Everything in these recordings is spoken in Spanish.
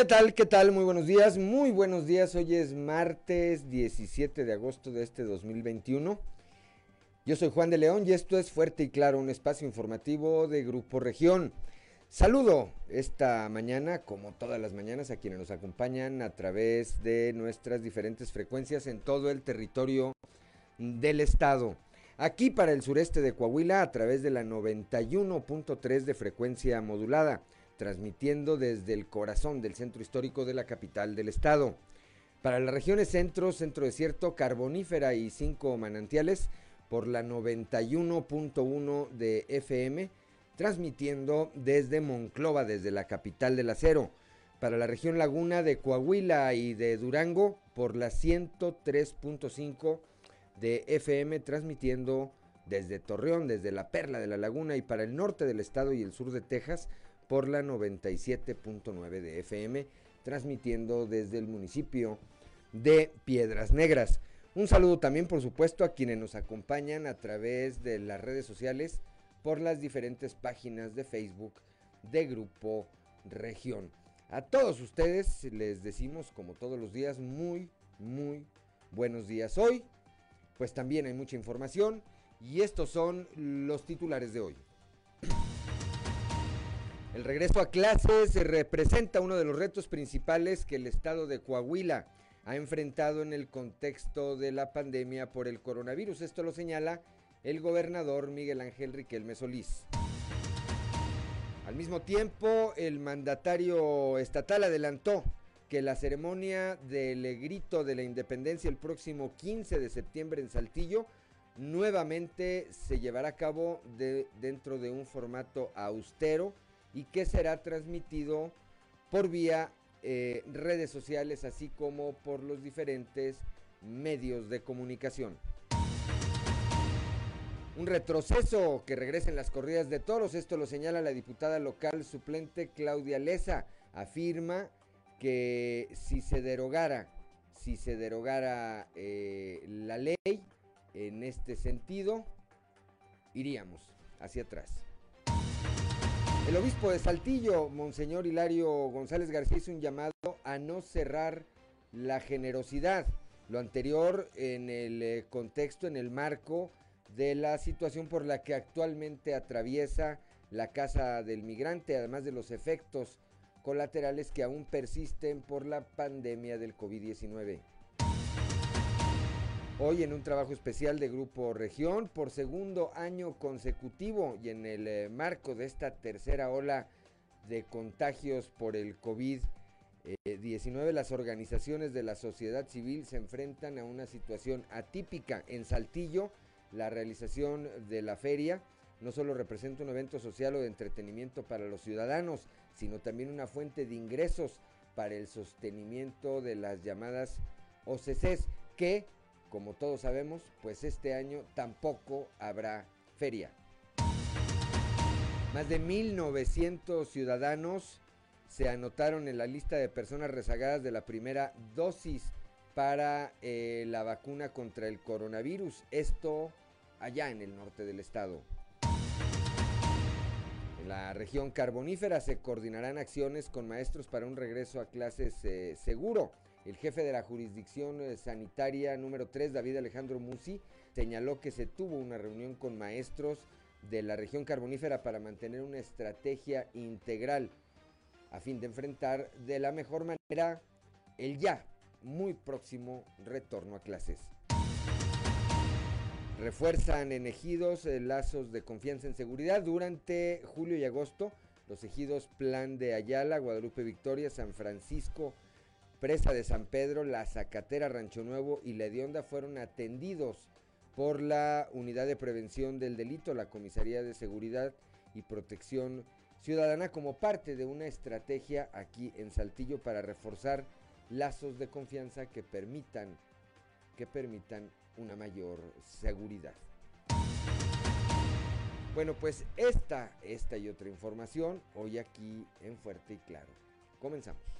¿Qué tal? ¿Qué tal? Muy buenos días, muy buenos días. Hoy es martes 17 de agosto de este 2021. Yo soy Juan de León y esto es Fuerte y Claro, un espacio informativo de Grupo Región. Saludo esta mañana, como todas las mañanas, a quienes nos acompañan a través de nuestras diferentes frecuencias en todo el territorio del estado. Aquí para el sureste de Coahuila a través de la 91.3 de frecuencia modulada transmitiendo desde el corazón del centro histórico de la capital del estado. Para las regiones centro, centro desierto, carbonífera y cinco manantiales, por la 91.1 de FM, transmitiendo desde Monclova, desde la capital del acero. Para la región laguna de Coahuila y de Durango, por la 103.5 de FM, transmitiendo desde Torreón, desde la Perla de la Laguna y para el norte del estado y el sur de Texas, por la 97.9 de FM, transmitiendo desde el municipio de Piedras Negras. Un saludo también, por supuesto, a quienes nos acompañan a través de las redes sociales por las diferentes páginas de Facebook de Grupo Región. A todos ustedes les decimos, como todos los días, muy, muy buenos días. Hoy, pues también hay mucha información y estos son los titulares de hoy. El regreso a clases representa uno de los retos principales que el estado de Coahuila ha enfrentado en el contexto de la pandemia por el coronavirus. Esto lo señala el gobernador Miguel Ángel Riquelme Solís. Al mismo tiempo, el mandatario estatal adelantó que la ceremonia del grito de la independencia el próximo 15 de septiembre en Saltillo nuevamente se llevará a cabo dentro de un formato austero y que será transmitido por vía eh, redes sociales así como por los diferentes medios de comunicación. Un retroceso que regresa en las corridas de toros, esto lo señala la diputada local suplente Claudia Leza. Afirma que si se derogara, si se derogara eh, la ley en este sentido, iríamos hacia atrás. El obispo de Saltillo, Monseñor Hilario González García, hizo un llamado a no cerrar la generosidad. Lo anterior en el eh, contexto, en el marco de la situación por la que actualmente atraviesa la casa del migrante, además de los efectos colaterales que aún persisten por la pandemia del COVID-19. Hoy en un trabajo especial de Grupo Región por segundo año consecutivo y en el eh, marco de esta tercera ola de contagios por el COVID-19, las organizaciones de la sociedad civil se enfrentan a una situación atípica. En Saltillo, la realización de la feria no solo representa un evento social o de entretenimiento para los ciudadanos, sino también una fuente de ingresos para el sostenimiento de las llamadas OCCs que como todos sabemos, pues este año tampoco habrá feria. Más de 1.900 ciudadanos se anotaron en la lista de personas rezagadas de la primera dosis para eh, la vacuna contra el coronavirus. Esto allá en el norte del estado. En la región carbonífera se coordinarán acciones con maestros para un regreso a clases eh, seguro. El jefe de la jurisdicción eh, sanitaria número 3, David Alejandro Musi, señaló que se tuvo una reunión con maestros de la región carbonífera para mantener una estrategia integral a fin de enfrentar de la mejor manera el ya muy próximo retorno a clases. Refuerzan en ejidos eh, lazos de confianza en seguridad durante julio y agosto. Los ejidos Plan de Ayala, Guadalupe Victoria, San Francisco, Presa de San Pedro, La Zacatera, Rancho Nuevo y La Hedionda fueron atendidos por la Unidad de Prevención del Delito, la Comisaría de Seguridad y Protección Ciudadana, como parte de una estrategia aquí en Saltillo para reforzar lazos de confianza que permitan, que permitan una mayor seguridad. Bueno, pues esta, esta y otra información hoy aquí en Fuerte y Claro. Comenzamos.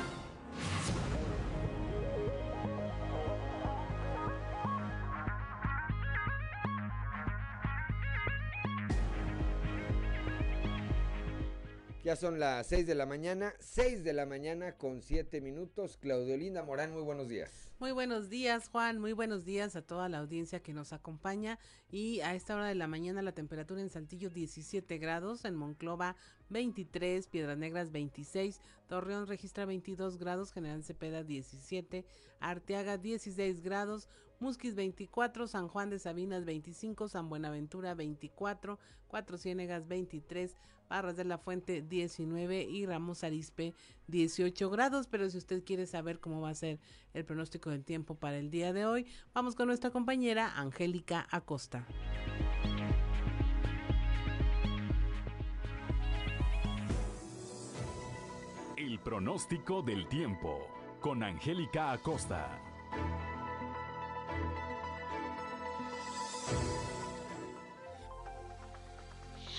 Ya son las 6 de la mañana, 6 de la mañana con 7 minutos. Claudio Linda Morán, muy buenos días. Muy buenos días, Juan. Muy buenos días a toda la audiencia que nos acompaña. Y a esta hora de la mañana la temperatura en Saltillo 17 grados, en Monclova 23, Piedras Negras 26, Torreón registra 22 grados, General Cepeda 17, Arteaga 16 grados, Musquis 24, San Juan de Sabinas 25, San Buenaventura 24, Cuatro Ciénegas 23, Barras de la Fuente 19 y Ramos Arispe 18 grados. Pero si usted quiere saber cómo va a ser el pronóstico del tiempo para el día de hoy, vamos con nuestra compañera Angélica Acosta. El pronóstico del tiempo con Angélica Acosta.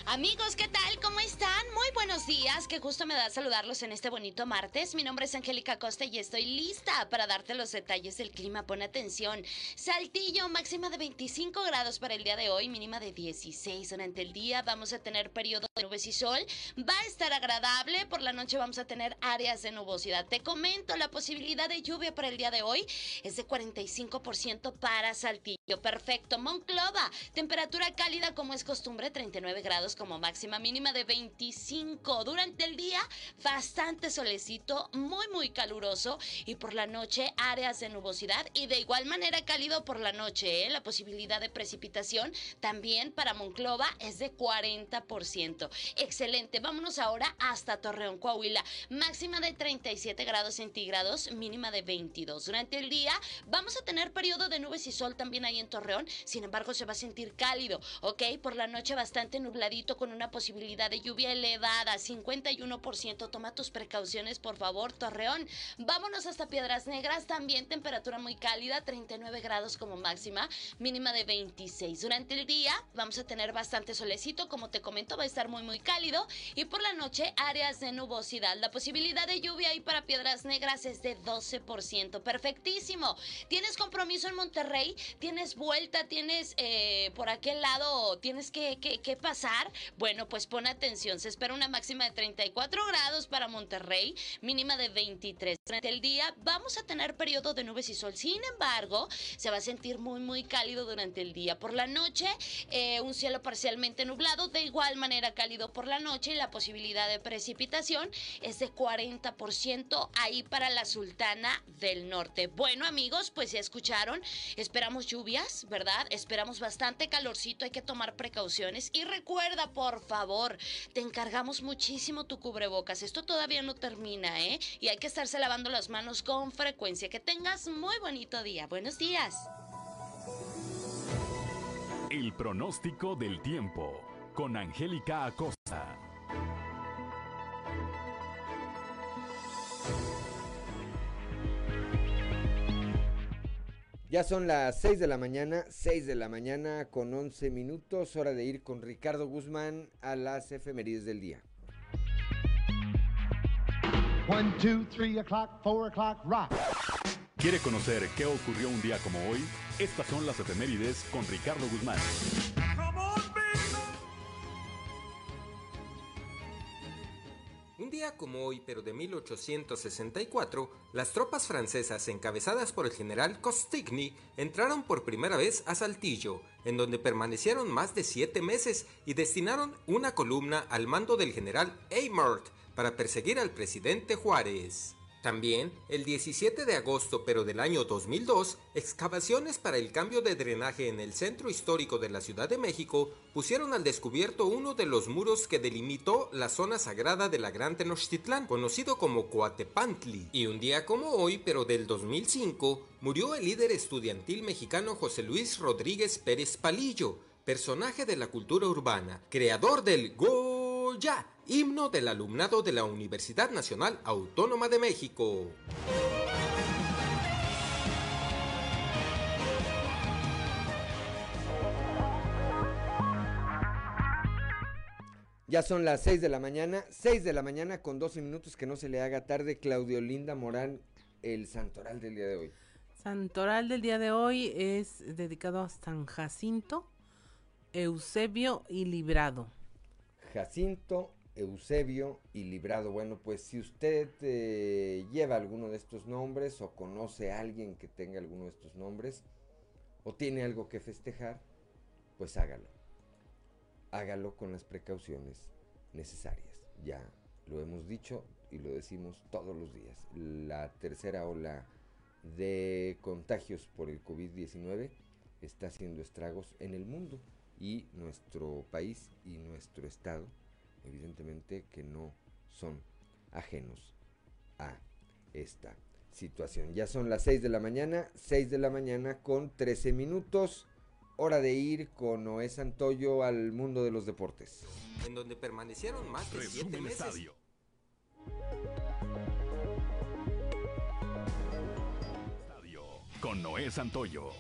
Amigos, ¿qué tal? ¿Cómo están? Muy buenos días. Qué gusto me da saludarlos en este bonito martes. Mi nombre es Angélica Costa y estoy lista para darte los detalles del clima. Pon atención. Saltillo, máxima de 25 grados para el día de hoy, mínima de 16. Durante el día vamos a tener periodo de nubes y sol. Va a estar agradable. Por la noche vamos a tener áreas de nubosidad. Te comento, la posibilidad de lluvia para el día de hoy es de 45% para Saltillo. Perfecto. Monclova, temperatura cálida como es costumbre, 39 grados como máxima mínima de 25. Durante el día, bastante solecito, muy, muy caluroso. Y por la noche, áreas de nubosidad. Y de igual manera, cálido por la noche. ¿eh? La posibilidad de precipitación también para Monclova es de 40%. Excelente. Vámonos ahora hasta Torreón, Coahuila. Máxima de 37 grados centígrados, mínima de 22. Durante el día, vamos a tener periodo de nubes y sol también ahí en Torreón. Sin embargo, se va a sentir cálido. Ok, por la noche, bastante nubladito con una posibilidad de lluvia elevada, 51%. Toma tus precauciones, por favor, Torreón. Vámonos hasta Piedras Negras, también temperatura muy cálida, 39 grados como máxima, mínima de 26. Durante el día vamos a tener bastante solecito, como te comento, va a estar muy muy cálido y por la noche áreas de nubosidad. La posibilidad de lluvia ahí para Piedras Negras es de 12%. Perfectísimo. ¿Tienes compromiso en Monterrey? ¿Tienes vuelta? ¿Tienes eh, por aquel lado? ¿Tienes que, que, que pasar? Bueno, pues pon atención, se espera una máxima de 34 grados para Monterrey, mínima de 23. Durante el día vamos a tener periodo de nubes y sol, sin embargo, se va a sentir muy, muy cálido durante el día. Por la noche, eh, un cielo parcialmente nublado, de igual manera cálido por la noche y la posibilidad de precipitación es de 40% ahí para la Sultana del Norte. Bueno, amigos, pues ya escucharon, esperamos lluvias, ¿verdad? Esperamos bastante calorcito, hay que tomar precauciones y recuerda, por favor. Te encargamos muchísimo tu cubrebocas. Esto todavía no termina, ¿eh? Y hay que estarse lavando las manos con frecuencia. Que tengas muy bonito día. Buenos días. El pronóstico del tiempo con Angélica Acosta. Ya son las 6 de la mañana, 6 de la mañana con 11 minutos, hora de ir con Ricardo Guzmán a las efemérides del día. 1, 2, 3 o'clock, 4 o'clock, rock. ¿Quiere conocer qué ocurrió un día como hoy? Estas son las efemérides con Ricardo Guzmán. Como hoy, pero de 1864, las tropas francesas encabezadas por el general Costigny entraron por primera vez a Saltillo, en donde permanecieron más de siete meses y destinaron una columna al mando del general Eymert para perseguir al presidente Juárez. También, el 17 de agosto pero del año 2002, excavaciones para el cambio de drenaje en el centro histórico de la Ciudad de México pusieron al descubierto uno de los muros que delimitó la zona sagrada de la Gran Tenochtitlán, conocido como Coatepantli. Y un día como hoy, pero del 2005, murió el líder estudiantil mexicano José Luis Rodríguez Pérez Palillo, personaje de la cultura urbana, creador del Goya himno del alumnado de la Universidad Nacional Autónoma de México. Ya son las 6 de la mañana, 6 de la mañana con 12 minutos, que no se le haga tarde. Claudio Linda Morán, el santoral del día de hoy. Santoral del día de hoy es dedicado a San Jacinto, Eusebio y Librado. Jacinto, Eusebio y Librado. Bueno, pues si usted eh, lleva alguno de estos nombres o conoce a alguien que tenga alguno de estos nombres o tiene algo que festejar, pues hágalo hágalo con las precauciones necesarias. Ya lo hemos dicho y lo decimos todos los días. La tercera ola de contagios por el COVID-19 está haciendo estragos en el mundo y nuestro país y nuestro estado, evidentemente que no son ajenos a esta situación. Ya son las 6 de la mañana, 6 de la mañana con 13 minutos hora de ir con Noé Santoyo al mundo de los deportes. En donde permanecieron más de siete meses. Estadio. Con Noé Santoyo.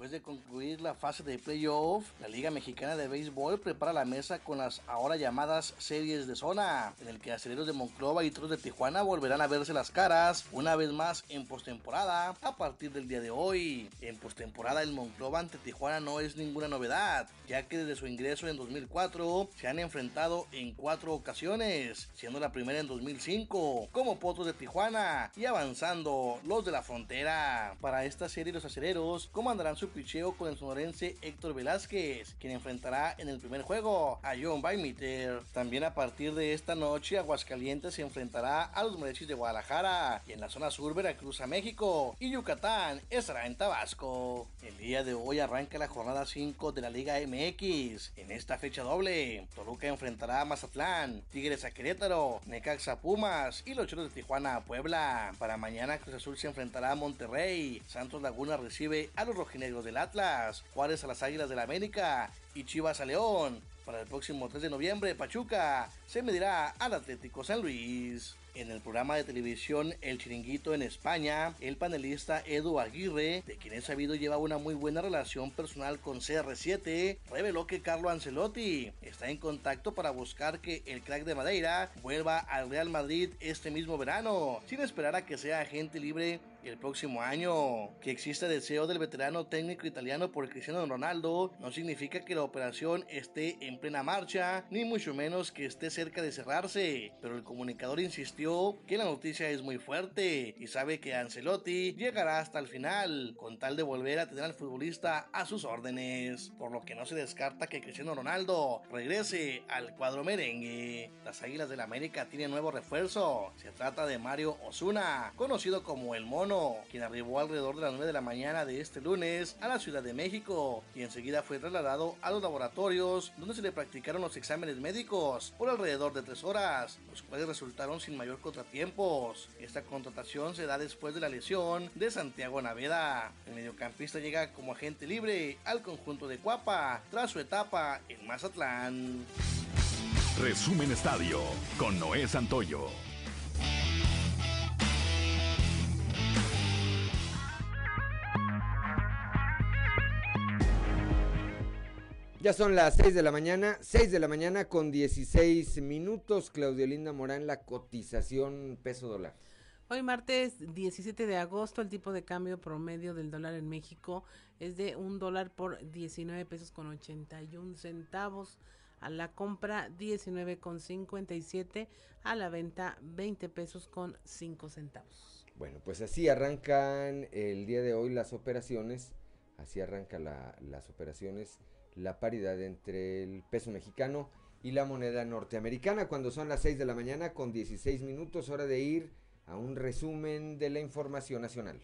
Después de concluir la fase de playoff, la Liga Mexicana de Béisbol prepara la mesa con las ahora llamadas series de zona, en el que aceleros de Monclova y Toros de Tijuana volverán a verse las caras una vez más en postemporada a partir del día de hoy. En postemporada el Monclova ante Tijuana no es ninguna novedad, ya que desde su ingreso en 2004 se han enfrentado en cuatro ocasiones, siendo la primera en 2005 como Potros de Tijuana y avanzando los de la frontera. Para esta serie los aceleros comandarán su picheo con el sonorense Héctor Velázquez, quien enfrentará en el primer juego a John Bymiter. También a partir de esta noche, Aguascalientes se enfrentará a los Mariachis de Guadalajara y en la zona sur Veracruz a México y Yucatán estará en Tabasco. El día de hoy arranca la jornada 5 de la Liga MX. En esta fecha doble, Toluca enfrentará a Mazatlán, Tigres a Querétaro, Necaxa a Pumas y los Choros de Tijuana a Puebla. Para mañana Cruz Azul se enfrentará a Monterrey, Santos Laguna recibe a los rojinegros del Atlas, Juárez a las Águilas del la América y Chivas a León. Para el próximo 3 de noviembre, Pachuca se medirá al Atlético San Luis. En el programa de televisión El Chiringuito en España, el panelista Edu Aguirre, de quien es sabido lleva una muy buena relación personal con CR7, reveló que Carlo Ancelotti está en contacto para buscar que el crack de Madeira vuelva al Real Madrid este mismo verano, sin esperar a que sea agente libre el próximo año. Que exista deseo del veterano técnico italiano por Cristiano Ronaldo no significa que la operación esté en plena marcha, ni mucho menos que esté cerca de cerrarse, pero el comunicador insistió que la noticia es muy fuerte y sabe que Ancelotti llegará hasta el final, con tal de volver a tener al futbolista a sus órdenes, por lo que no se descarta que Cristiano Ronaldo regrese al cuadro merengue. Las Águilas del América tienen nuevo refuerzo, se trata de Mario Osuna, conocido como el Mono quien arribó alrededor de las 9 de la mañana de este lunes a la Ciudad de México y enseguida fue trasladado a los laboratorios donde se le practicaron los exámenes médicos por alrededor de 3 horas, los cuales resultaron sin mayor contratiempos. Esta contratación se da después de la lesión de Santiago Naveda. El mediocampista llega como agente libre al conjunto de Cuapa tras su etapa en Mazatlán. Resumen Estadio con Noé Santoyo. Ya son las 6 de la mañana, 6 de la mañana con 16 minutos. Claudio Linda Morán, la cotización peso dólar. Hoy martes 17 de agosto el tipo de cambio promedio del dólar en México es de un dólar por 19 pesos con 81 centavos. A la compra 19 con 57, a la venta 20 pesos con 5 centavos. Bueno, pues así arrancan el día de hoy las operaciones, así arrancan las operaciones la paridad entre el peso mexicano y la moneda norteamericana cuando son las 6 de la mañana con 16 minutos, hora de ir a un resumen de la información nacional.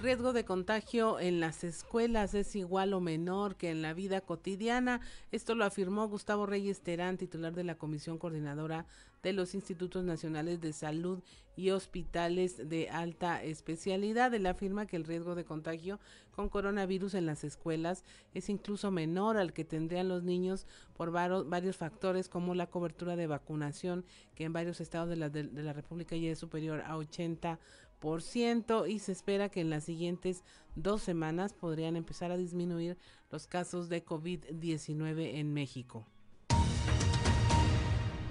riesgo de contagio en las escuelas es igual o menor que en la vida cotidiana. Esto lo afirmó Gustavo Reyes Terán, titular de la Comisión Coordinadora de los Institutos Nacionales de Salud y Hospitales de Alta Especialidad. Él afirma que el riesgo de contagio con coronavirus en las escuelas es incluso menor al que tendrían los niños por varios factores como la cobertura de vacunación, que en varios estados de la, de la República ya es superior a 80 y se espera que en las siguientes dos semanas podrían empezar a disminuir los casos de COVID-19 en México.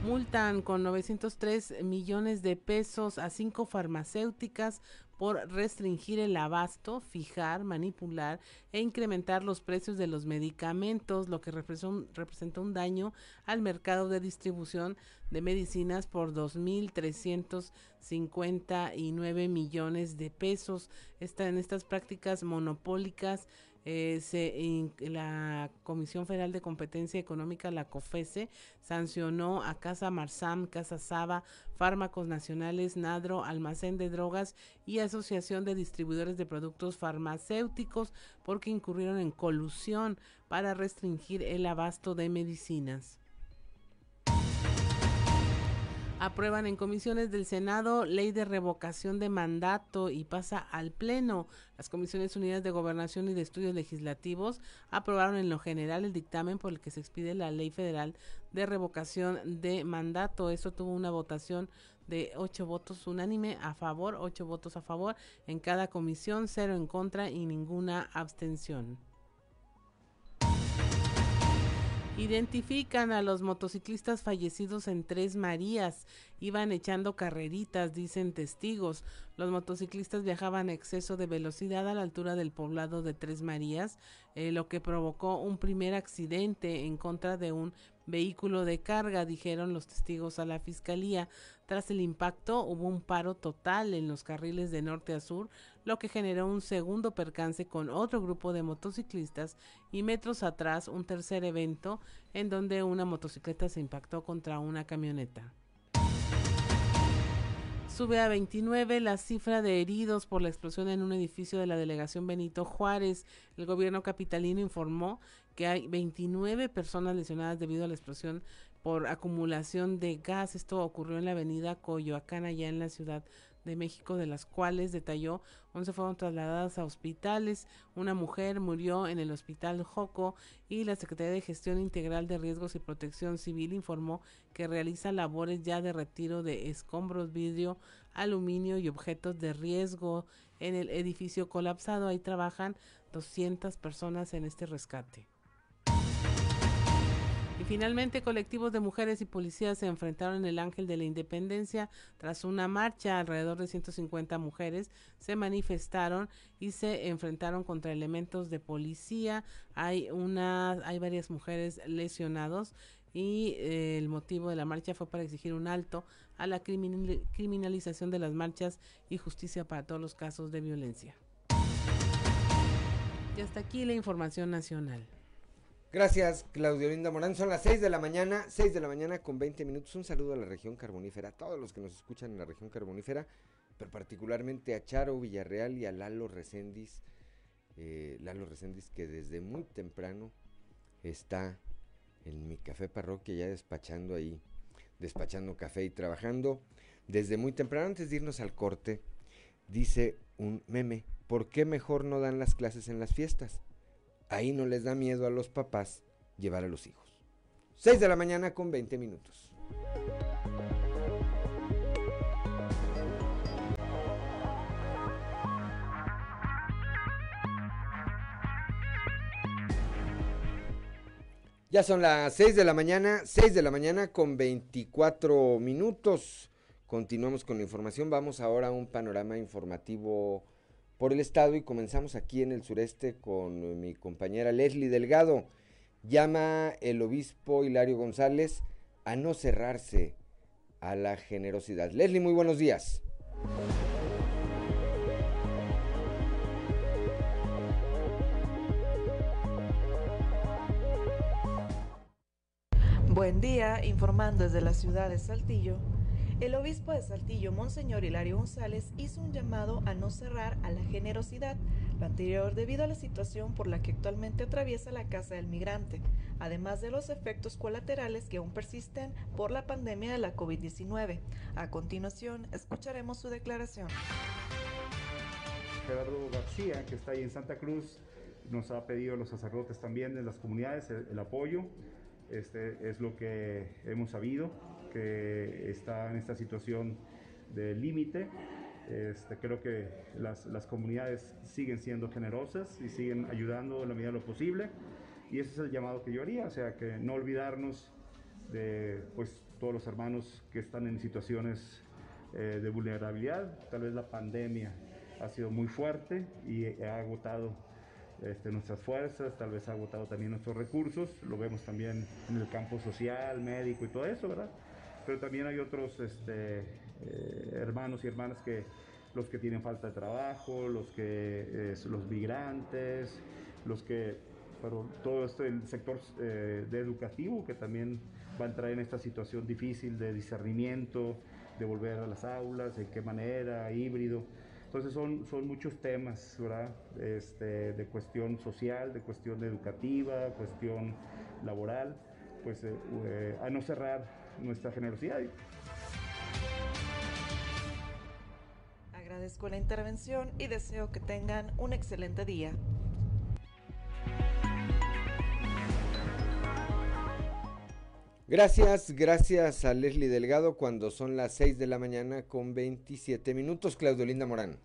Multan con 903 millones de pesos a cinco farmacéuticas por restringir el abasto, fijar, manipular e incrementar los precios de los medicamentos, lo que representa un, daño al mercado de distribución de medicinas por 2.359 millones de pesos. Está en estas prácticas monopólicas eh, se, la Comisión Federal de Competencia Económica, la COFESE, sancionó a Casa Marsam, Casa Saba, Fármacos Nacionales, Nadro, Almacén de Drogas y Asociación de Distribuidores de Productos Farmacéuticos porque incurrieron en colusión para restringir el abasto de medicinas. Aprueban en comisiones del Senado ley de revocación de mandato y pasa al Pleno. Las Comisiones Unidas de Gobernación y de Estudios Legislativos aprobaron en lo general el dictamen por el que se expide la ley federal de revocación de mandato. Esto tuvo una votación de ocho votos unánime a favor, ocho votos a favor en cada comisión, cero en contra y ninguna abstención. Identifican a los motociclistas fallecidos en Tres Marías. Iban echando carreritas, dicen testigos. Los motociclistas viajaban a exceso de velocidad a la altura del poblado de Tres Marías, eh, lo que provocó un primer accidente en contra de un vehículo de carga, dijeron los testigos a la fiscalía. Tras el impacto hubo un paro total en los carriles de norte a sur, lo que generó un segundo percance con otro grupo de motociclistas y metros atrás un tercer evento en donde una motocicleta se impactó contra una camioneta. Sube a 29 la cifra de heridos por la explosión en un edificio de la delegación Benito Juárez. El gobierno capitalino informó que hay 29 personas lesionadas debido a la explosión por acumulación de gas. Esto ocurrió en la avenida Coyoacán, allá en la ciudad de México, de las cuales detalló 11 fueron trasladadas a hospitales, una mujer murió en el hospital Joco y la Secretaría de Gestión Integral de Riesgos y Protección Civil informó que realiza labores ya de retiro de escombros, vidrio, aluminio y objetos de riesgo en el edificio colapsado. Ahí trabajan 200 personas en este rescate. Finalmente, colectivos de mujeres y policías se enfrentaron en el Ángel de la Independencia tras una marcha. Alrededor de 150 mujeres se manifestaron y se enfrentaron contra elementos de policía. Hay una, hay varias mujeres lesionados y eh, el motivo de la marcha fue para exigir un alto a la criminalización de las marchas y justicia para todos los casos de violencia. Y hasta aquí la información nacional. Gracias, Claudio Linda Morán. Son las 6 de la mañana, 6 de la mañana con 20 minutos. Un saludo a la región carbonífera, a todos los que nos escuchan en la región carbonífera, pero particularmente a Charo Villarreal y a Lalo Recendis. Eh, Lalo Recendis que desde muy temprano está en mi café parroquia ya despachando ahí, despachando café y trabajando. Desde muy temprano, antes de irnos al corte, dice un meme, ¿por qué mejor no dan las clases en las fiestas? Ahí no les da miedo a los papás llevar a los hijos. 6 de la mañana con 20 minutos. Ya son las 6 de la mañana, 6 de la mañana con 24 minutos. Continuamos con la información. Vamos ahora a un panorama informativo por el estado y comenzamos aquí en el sureste con mi compañera Leslie Delgado. Llama el obispo Hilario González a no cerrarse a la generosidad. Leslie, muy buenos días. Buen día, informando desde la ciudad de Saltillo El obispo de Saltillo, Monseñor Hilario González, hizo un llamado a no cerrar a la generosidad, lo anterior debido a la situación por la que actualmente atraviesa la Casa del Migrante, además de los efectos colaterales que aún persisten por la pandemia de la COVID-19. A continuación, escucharemos su declaración. Gerardo García, que está ahí en Santa Cruz, nos ha pedido a los sacerdotes también de las comunidades el, el apoyo. Este es lo que hemos sabido que está en esta situación de límite. Este, creo que las, las, comunidades siguen siendo generosas y siguen ayudando en la medida de lo posible. Y ese es el llamado que yo haría, o sea, que no olvidarnos de pues, todos los hermanos que están en situaciones eh, de vulnerabilidad. Tal vez la pandemia ha sido muy fuerte y ha agotado este, nuestras fuerzas, tal vez ha agotado también nuestros recursos. Lo vemos también en el campo social, médico y todo eso, ¿verdad? Pero también hay otros este, eh, hermanos y hermanas que los que tienen falta de trabajo, los que los migrantes, los que pero todo este el sector eh, de educativo que también va a entrar en esta situación difícil de discernimiento, de volver a las aulas, en qué manera, híbrido. Entonces son, son muchos temas, ¿verdad? Este, de cuestión social, de cuestión educativa, cuestión laboral, pues eh, a no cerrar nuestra generosidad. Agradezco la intervención y deseo que tengan un excelente día. Gracias, gracias a Leslie Delgado cuando son las 6 de la mañana con 27 minutos. Claudio Linda Morán.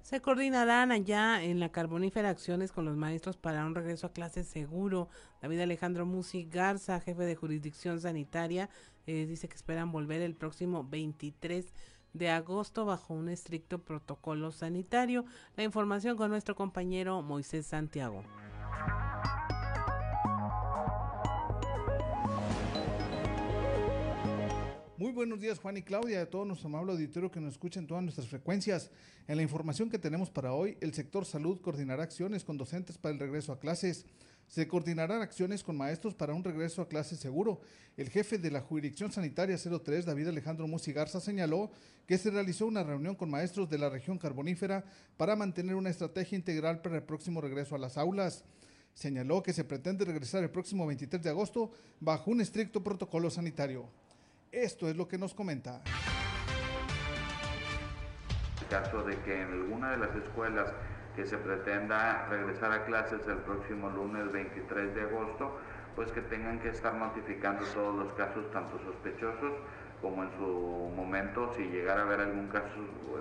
Se coordinarán allá en la carbonífera acciones con los maestros para un regreso a clases seguro. David Alejandro Musi Garza, jefe de jurisdicción sanitaria, eh, dice que esperan volver el próximo 23 de agosto bajo un estricto protocolo sanitario. La información con nuestro compañero Moisés Santiago. Muy buenos días Juan y Claudia, a todo nuestro amable auditorio que nos escucha en todas nuestras frecuencias. En la información que tenemos para hoy, el sector salud coordinará acciones con docentes para el regreso a clases. Se coordinarán acciones con maestros para un regreso a clases seguro. El jefe de la Jurisdicción Sanitaria 03, David Alejandro Musigarza, señaló que se realizó una reunión con maestros de la región carbonífera para mantener una estrategia integral para el próximo regreso a las aulas. Señaló que se pretende regresar el próximo 23 de agosto bajo un estricto protocolo sanitario. Esto es lo que nos comenta. En caso de que en alguna de las escuelas que se pretenda regresar a clases el próximo lunes 23 de agosto, pues que tengan que estar notificando todos los casos, tanto sospechosos como en su momento, si llegara a haber algún caso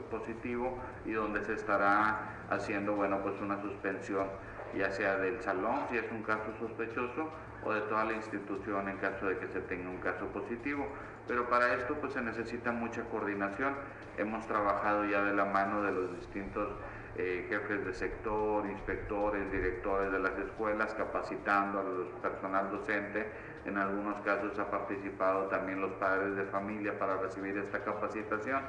positivo y donde se estará haciendo, bueno, pues una suspensión, ya sea del salón, si es un caso sospechoso, o de toda la institución en caso de que se tenga un caso positivo. Pero para esto pues se necesita mucha coordinación. Hemos trabajado ya de la mano de los distintos eh, jefes de sector, inspectores, directores de las escuelas, capacitando al personal docente. En algunos casos ha participado también los padres de familia para recibir esta capacitación.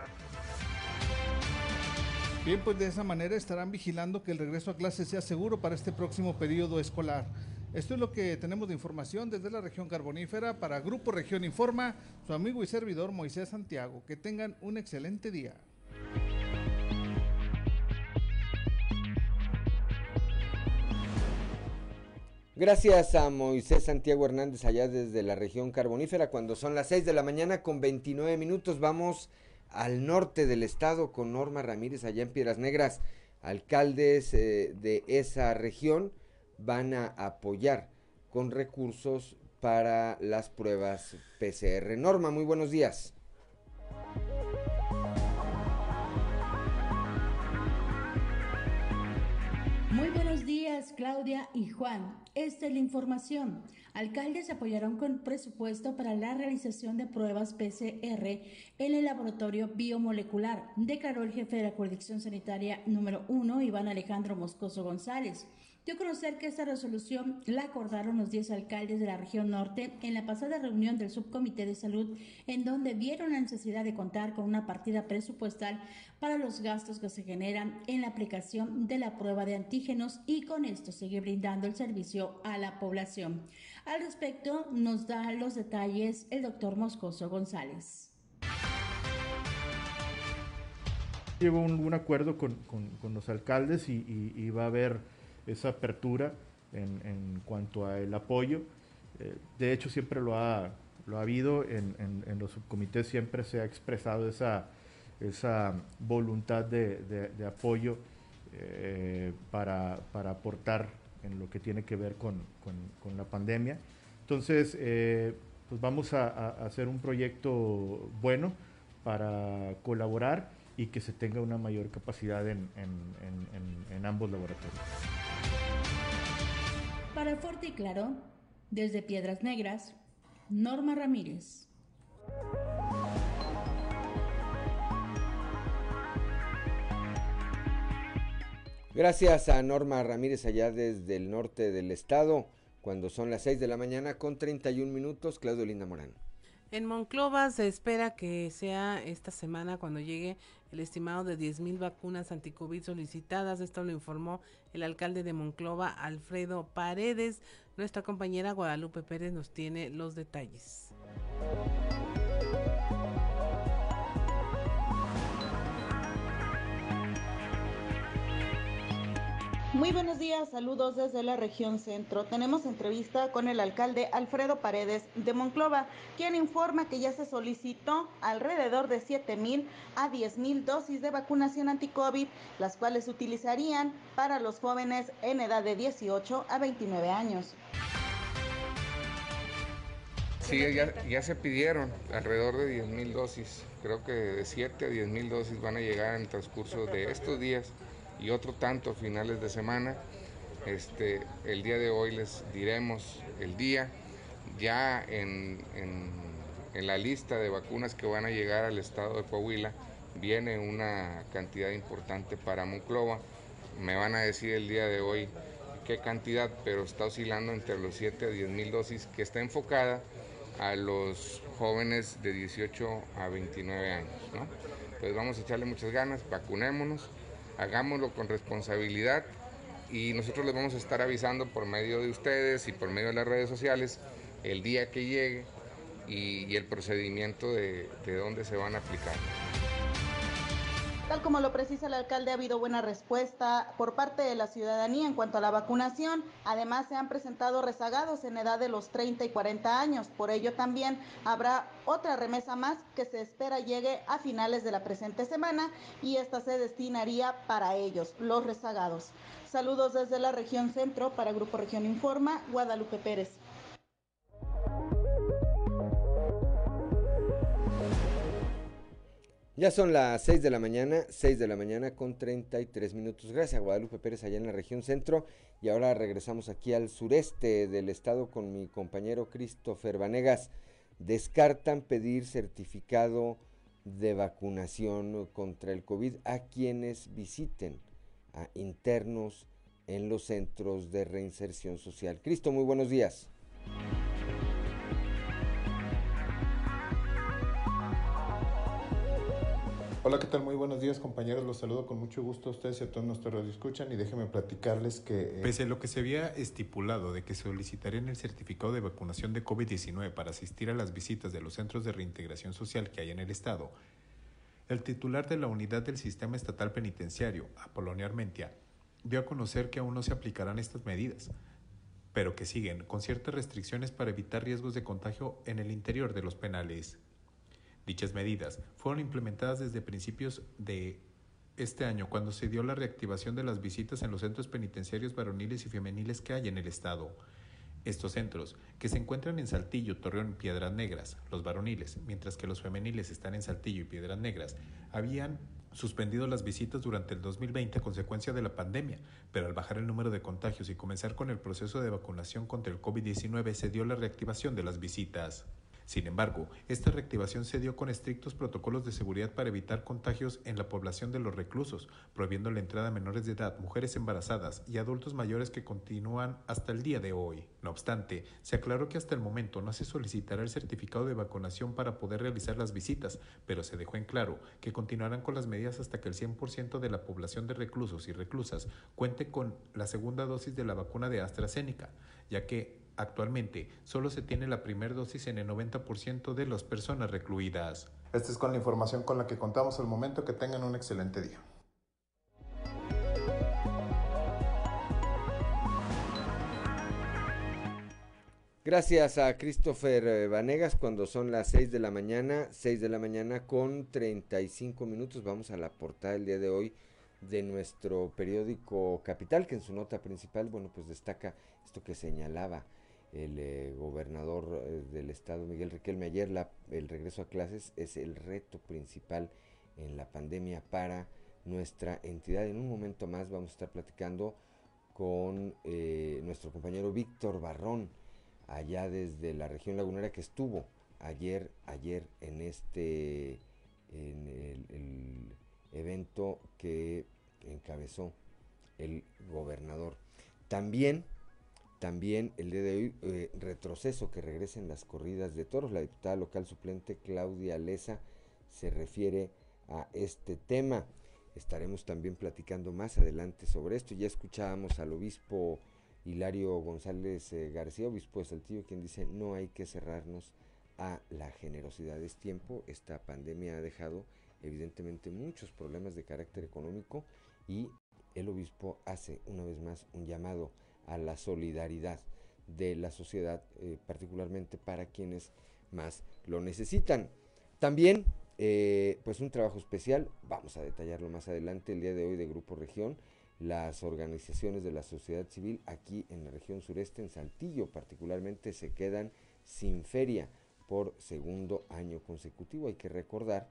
Bien, pues de esa manera estarán vigilando que el regreso a clases sea seguro para este próximo periodo escolar. Esto es lo que tenemos de información desde la región carbonífera para Grupo Región Informa, su amigo y servidor Moisés Santiago. Que tengan un excelente día. Gracias a Moisés Santiago Hernández allá desde la región carbonífera. Cuando son las 6 de la mañana con 29 minutos vamos al norte del estado con Norma Ramírez allá en Piedras Negras. Alcaldes eh, de esa región van a apoyar con recursos para las pruebas PCR. Norma, muy buenos días. Buenos días, Claudia y Juan. Esta es la información. Alcaldes apoyaron con presupuesto para la realización de pruebas PCR en el laboratorio biomolecular, declaró el jefe de la jurisdicción sanitaria número 1, Iván Alejandro Moscoso González dio a conocer que esta resolución la acordaron los 10 alcaldes de la región norte en la pasada reunión del Subcomité de Salud, en donde vieron la necesidad de contar con una partida presupuestal para los gastos que se generan en la aplicación de la prueba de antígenos y con esto seguir brindando el servicio a la población. Al respecto, nos da los detalles el doctor Moscoso González. Llegó un, acuerdo con, los alcaldes y, va a haber esa apertura en, en cuanto al apoyo. Eh, de hecho, siempre lo ha, lo ha habido, en, en, los subcomités siempre se ha expresado esa, esa voluntad de, de, de apoyo eh, para, para, aportar en lo que tiene que ver con, con, con la pandemia. Entonces, eh, pues vamos a, a, hacer un proyecto bueno para colaborar y que se tenga una mayor capacidad en, en, en ambos laboratorios. Para Fuerte y Claro, desde Piedras Negras, Norma Ramírez. Gracias a Norma Ramírez allá desde el norte del estado, cuando son las 6 de la mañana con 31 minutos, Claudio Linda Morán. En Monclova se espera que sea esta semana cuando llegue el estimado de 10.000 vacunas anticovid solicitadas. Esto lo informó el alcalde de Monclova, Alfredo Paredes. Nuestra compañera Guadalupe Pérez nos tiene los detalles. Muy buenos días, saludos desde la región centro. Tenemos entrevista con el alcalde Alfredo Paredes de Monclova, quien informa que ya se solicitó alrededor de 7 mil a 10 mil dosis de vacunación anti-COVID, las cuales se utilizarían para los jóvenes en edad de 18 a 29 años. Sí, ya, se pidieron alrededor de 10 mil dosis. Creo que de 7 a 10 mil dosis van a llegar en el transcurso de estos días y otro tanto finales de semana. Este, el día de hoy les diremos el día. Ya en, en, la lista de vacunas que van a llegar al estado de Coahuila viene una cantidad importante para Monclova. Me van a decir el día de hoy qué cantidad, pero está oscilando entre los 7 a 10 mil dosis, que está enfocada a los jóvenes de 18 a 29 años. ¿no? Pues vamos a echarle muchas ganas, vacunémonos hagámoslo con responsabilidad y nosotros les vamos a estar avisando por medio de ustedes y por medio de las redes sociales el día que llegue y, el procedimiento de, de dónde se van a aplicar. Tal como lo precisa el alcalde, ha habido buena respuesta por parte de la ciudadanía en cuanto a la vacunación. Además, se han presentado rezagados en edad de los 30 y 40 años. Por ello, también habrá otra remesa más que se espera llegue a finales de la presente semana y esta se destinaría para ellos, los rezagados. Saludos desde la región centro para Grupo Región Informa, Guadalupe Pérez. Ya son las 6 de la mañana, 6 de la mañana con 33 minutos. Gracias a Guadalupe Pérez allá en la región centro. Y ahora regresamos aquí al sureste del estado con mi compañero Christopher Vanegas. Descartan pedir certificado de vacunación contra el COVID a quienes visiten a internos en los centros de reinserción social. Cristo, muy buenos días. Hola, ¿qué tal? Muy buenos días, compañeros. Los saludo con mucho gusto a ustedes y a todos nuestros radio escuchan y déjenme platicarles que... Eh... Pese a lo que se había estipulado de que solicitarían el certificado de vacunación de COVID-19 para asistir a las visitas de los centros de reintegración social que hay en el Estado, el titular de la unidad del Sistema Estatal Penitenciario, Apolonio Armentia, dio a conocer que aún no se aplicarán estas medidas, pero que siguen con ciertas restricciones para evitar riesgos de contagio en el interior de los penales. Dichas medidas fueron implementadas desde principios de este año, cuando se dio la reactivación de las visitas en los centros penitenciarios varoniles y femeniles que hay en el Estado. Estos centros, que se encuentran en Saltillo, Torreón y Piedras Negras, los varoniles, mientras que los femeniles están en Saltillo y Piedras Negras, habían suspendido las visitas durante el 2020 a consecuencia de la pandemia, pero al bajar el número de contagios y comenzar con el proceso de vacunación contra el COVID-19 se dio la reactivación de las visitas. Sin embargo, esta reactivación se dio con estrictos protocolos de seguridad para evitar contagios en la población de los reclusos, prohibiendo la entrada a menores de edad, mujeres embarazadas y adultos mayores que continúan hasta el día de hoy. No obstante, se aclaró que hasta el momento no se solicitará el certificado de vacunación para poder realizar las visitas, pero se dejó en claro que continuarán con las medidas hasta que el 100% de la población de reclusos y reclusas cuente con la segunda dosis de la vacuna de AstraZeneca, ya que Actualmente, solo se tiene la primera dosis en el 90% de las personas recluidas. Esta es con la información con la que contamos al momento. Que tengan un excelente día. Gracias a Christopher eh, Vanegas cuando son las 6 de la mañana, 6 de la mañana con 35 minutos. Vamos a la portada del día de hoy de nuestro periódico Capital, que en su nota principal, bueno, pues destaca esto que señalaba el eh, gobernador eh, del estado, Miguel Riquelme, ayer el regreso a clases es el reto principal en la pandemia para nuestra entidad. En un momento más vamos a estar platicando con nuestro compañero Víctor Barrón, allá desde la región lagunera que estuvo ayer, ayer en este, en el, evento que encabezó el gobernador. También, también el día de hoy, eh, retroceso que regresen las corridas de toros. La diputada local suplente Claudia Leza se refiere a este tema. Estaremos también platicando más adelante sobre esto. Ya escuchábamos al obispo Hilario González eh, García, obispo de Saltillo, quien dice no hay que cerrarnos a la generosidad. Es tiempo, esta pandemia ha dejado evidentemente muchos problemas de carácter económico y el obispo hace una vez más un llamado a la solidaridad de la sociedad, eh, particularmente para quienes más lo necesitan. También, eh, pues un trabajo especial, vamos a detallarlo más adelante el día de hoy de Grupo Región, las organizaciones de la sociedad civil aquí en la región sureste, en Saltillo particularmente, se quedan sin feria por segundo año consecutivo. Hay que recordar,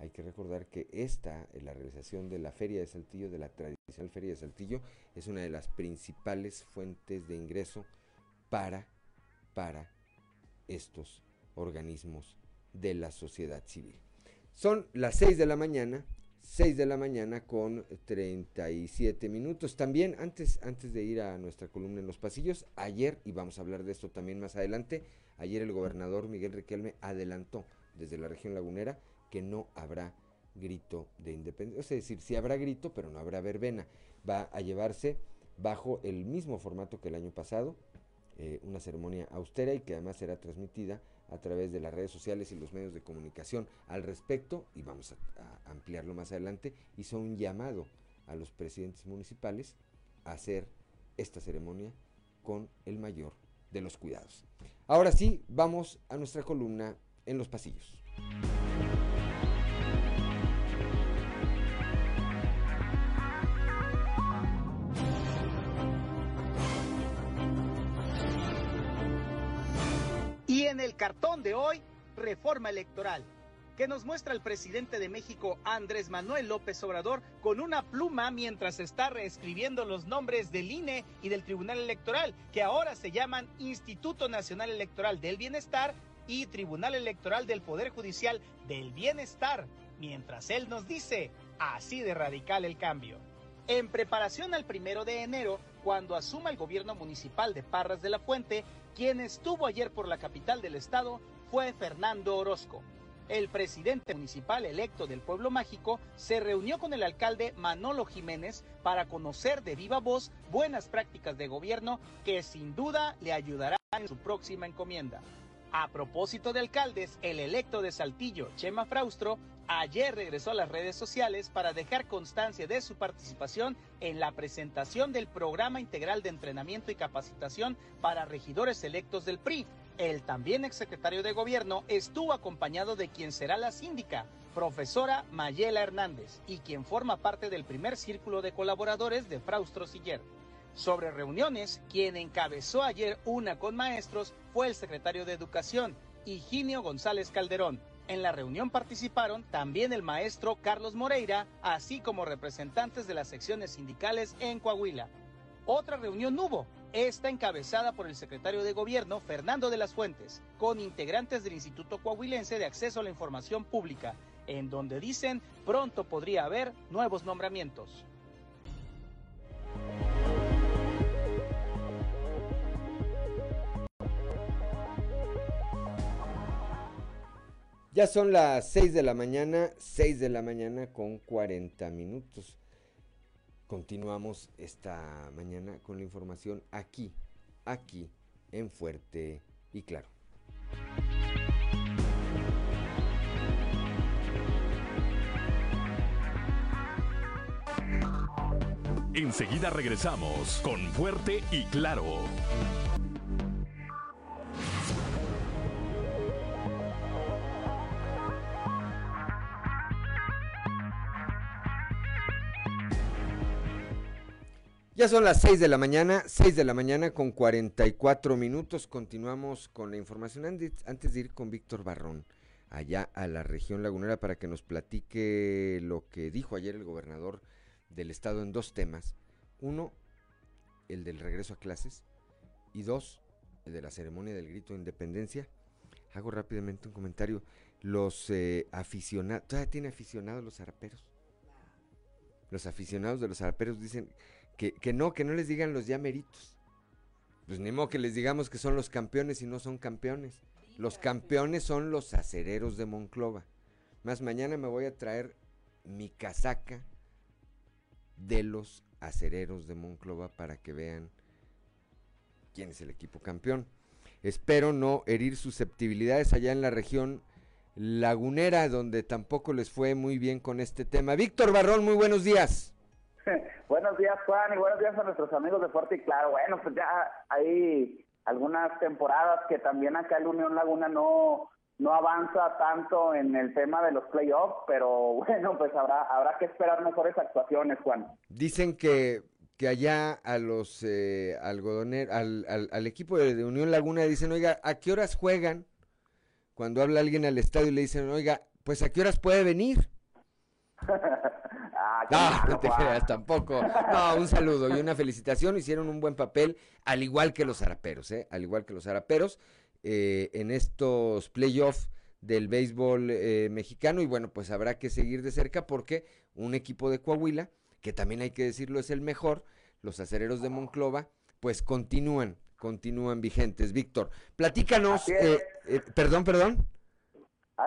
hay que recordar que esta, la realización de la Feria de Saltillo, de la tradicional Feria de Saltillo, es una de las principales fuentes de ingreso para, para estos organismos de la sociedad civil. Son las 6 de la mañana, 6 de la mañana con 37 minutos. También antes, antes de ir a nuestra columna en los pasillos, ayer, y vamos a hablar de esto también más adelante, ayer el gobernador Miguel Riquelme adelantó desde la región lagunera que no habrá grito de independencia. Es decir, sí habrá grito, pero no habrá verbena. Va a llevarse bajo el mismo formato que el año pasado, eh, una ceremonia austera y que además será transmitida a través de las redes sociales y los medios de comunicación al respecto, y vamos a, ampliarlo más adelante, hizo un llamado a los presidentes municipales a hacer esta ceremonia con el mayor de los cuidados. Ahora sí, vamos a nuestra columna en los pasillos. en el cartón de hoy, reforma electoral, que nos muestra el presidente de México, Andrés Manuel López Obrador, con una pluma mientras está reescribiendo los nombres del INE y del Tribunal Electoral, que ahora se llaman Instituto Nacional Electoral del Bienestar y Tribunal Electoral del Poder Judicial del Bienestar, mientras él nos dice, así de radical el cambio. En preparación al primero de enero, cuando asuma el gobierno municipal de Parras de la Fuente, quien estuvo ayer por la capital del estado fue Fernando Orozco. El presidente municipal electo del pueblo mágico se reunió con el alcalde Manolo Jiménez para conocer de viva voz buenas prácticas de gobierno que sin duda le ayudarán en su próxima encomienda. A propósito de alcaldes, el electo de Saltillo, Chema Fraustro, ayer regresó a las redes sociales para dejar constancia de su participación en la presentación del Programa Integral de Entrenamiento y Capacitación para Regidores Electos del PRI. El también exsecretario de Gobierno estuvo acompañado de quien será la síndica, profesora Mayela Hernández, y quien forma parte del primer círculo de colaboradores de Fraustro Siller. Sobre reuniones, quien encabezó ayer una con maestros fue el secretario de Educación, Higinio González Calderón. En la reunión participaron también el maestro Carlos Moreira, así como representantes de las secciones sindicales en Coahuila. Otra reunión hubo, esta encabezada por el secretario de Gobierno, Fernando de las Fuentes, con integrantes del Instituto Coahuilense de Acceso a la Información Pública, en donde dicen pronto podría haber nuevos nombramientos. Ya son las 6 de la mañana, 6 de la mañana con 40 minutos. Continuamos esta mañana con la información aquí, aquí en Fuerte y Claro. Enseguida regresamos con Fuerte y Claro. Ya son las 6 de la mañana, 6 de la mañana con 44 minutos. Continuamos con la información antes, de ir con Víctor Barrón allá a la región lagunera para que nos platique lo que dijo ayer el gobernador del estado en dos temas. Uno, el del regreso a clases y dos, el de la ceremonia del grito de independencia. Hago rápidamente un comentario. Los eh, aficionados, ¿todavía tiene aficionados los zaraperos? Los aficionados de los zaraperos dicen que, que no, que no les digan los ya meritos. Pues ni modo que les digamos que son los campeones y no son campeones. Los campeones son los acereros de Monclova. Más mañana me voy a traer mi casaca de los acereros de Monclova para que vean quién es el equipo campeón. Espero no herir susceptibilidades allá en la región lagunera, donde tampoco les fue muy bien con este tema. Víctor Barrón, muy buenos días. buenos días, Juan, y buenos días a nuestros amigos de Fuerte y Claro. Bueno, pues ya hay algunas temporadas que también acá el Unión Laguna no, no avanza tanto en el tema de los playoffs, pero bueno, pues habrá, habrá que esperar mejores actuaciones, Juan. Dicen que, que allá a los eh, algodoneros, al, al, al, equipo de, de, Unión Laguna dicen, oiga, ¿a qué horas juegan? Cuando habla alguien al estadio y le dicen, oiga, pues ¿a qué horas puede venir? ah, no, no te creas tampoco. No, un saludo y una felicitación. Hicieron un buen papel, al igual que los zaraperos, ¿eh? Al igual que los zaraperos, eh, en estos playoffs del béisbol eh, mexicano. Y bueno, pues habrá que seguir de cerca porque un equipo de Coahuila, que también hay que decirlo es el mejor, los acereros de Monclova, pues continúan, continúan vigentes. Víctor, platícanos, eh, perdón, perdón.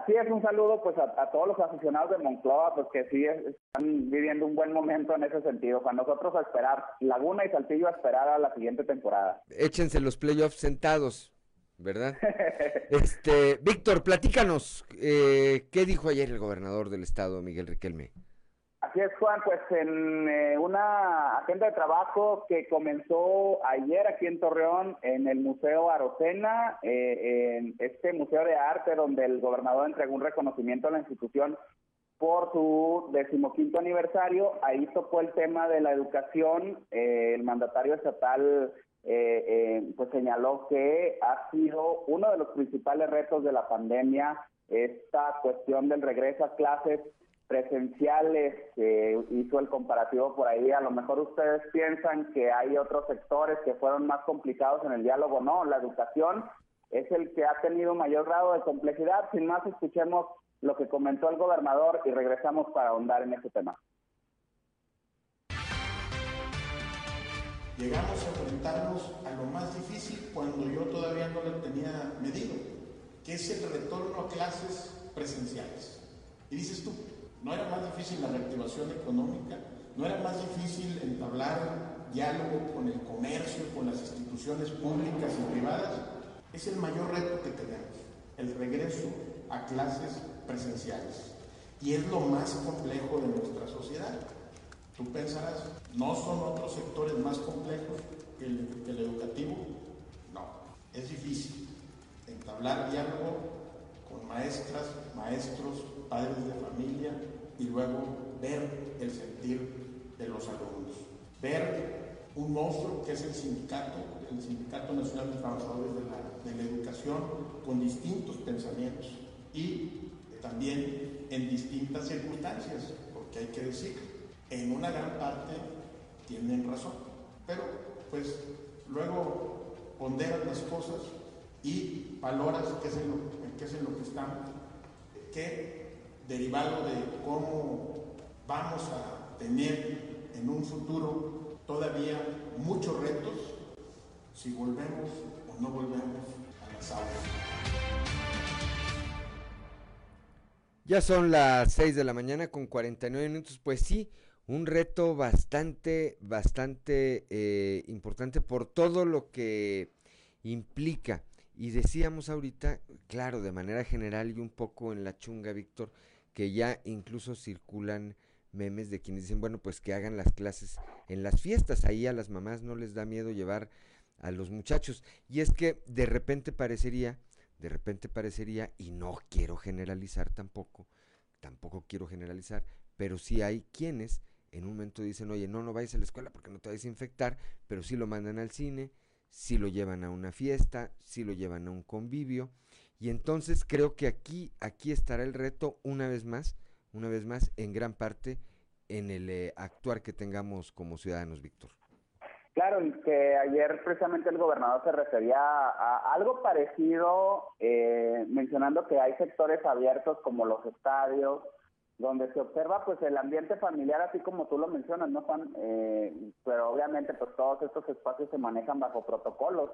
Así es, un saludo pues a, a todos los aficionados de Monclova, pues que sí es- están viviendo un buen momento en ese sentido. Juan, nosotros a esperar, Laguna y Saltillo a esperar a la siguiente temporada. Échense los playoffs sentados, ¿verdad? Este, Víctor, platícanos, eh, ¿qué dijo ayer el gobernador del estado, Miguel Riquelme? Así es, Juan, pues en eh, una agenda de trabajo que comenzó ayer aquí en Torreón, en el Museo Arocena, eh, en este Museo de Arte, donde el gobernador entregó un reconocimiento a la institución por su decimoquinto aniversario. Ahí tocó el tema de la educación. Eh, el mandatario estatal eh, eh, pues señaló que ha sido uno de los principales retos de la pandemia esta cuestión del regreso a clases presenciales, eh, hizo el comparativo por ahí, a lo mejor ustedes piensan que hay otros sectores que fueron más complicados en el diálogo, no, la educación es el que ha tenido mayor grado de complejidad, sin más escuchemos lo que comentó el gobernador y regresamos para ahondar en ese tema. Llegamos a enfrentarnos a lo más difícil cuando yo todavía no lo tenía medido, que es el retorno a clases presenciales. Y dices tú, ¿no era más difícil la reactivación económica? ¿No era más difícil entablar diálogo con el comercio, con las instituciones públicas y privadas? Es el mayor reto que tenemos, el regreso a clases presenciales. Y es lo más complejo de nuestra sociedad. Tú pensarás, ¿no son otros sectores más complejos que el, que el educativo? No, es difícil entablar diálogo con maestras, maestros, padres de familia y luego ver el sentir de los alumnos. Ver un monstruo que es el sindicato, el Sindicato Nacional de Trabajadores de la, de la Educación, con distintos pensamientos y también en distintas circunstancias, porque hay que decir, en una gran parte tienen razón, pero pues luego ponderas las cosas y valoras qué es en lo, qué es lo que estamos, que derivado de cómo vamos a tener en un futuro todavía muchos retos si volvemos o no volvemos a las aulas. Ya son las 6 de la mañana con 49 minutos. Pues sí, un reto bastante, bastante eh, importante por todo lo que implica. Y decíamos ahorita, claro, de manera general y un poco en la chunga, Víctor, que ya incluso circulan memes de quienes dicen, bueno, pues que hagan las clases en las fiestas, ahí a las mamás no les da miedo llevar a los muchachos. Y es que de repente parecería, de repente parecería, y no quiero generalizar tampoco, tampoco quiero generalizar, pero sí hay quienes en un momento dicen, oye, no, no vayas a la escuela porque no te vas a infectar, pero sí lo mandan al cine, sí lo llevan a una fiesta, sí lo llevan a un convivio. Y entonces creo que aquí, aquí estará el reto una vez más, una vez más, en gran parte en el eh, actuar que tengamos como ciudadanos, Víctor. Claro, y que ayer precisamente el gobernador se refería a, algo parecido, eh, mencionando que hay sectores abiertos como los estadios, donde se observa pues el ambiente familiar, así como tú lo mencionas, ¿no, Juan? Eh, pero obviamente pues todos estos espacios se manejan bajo protocolos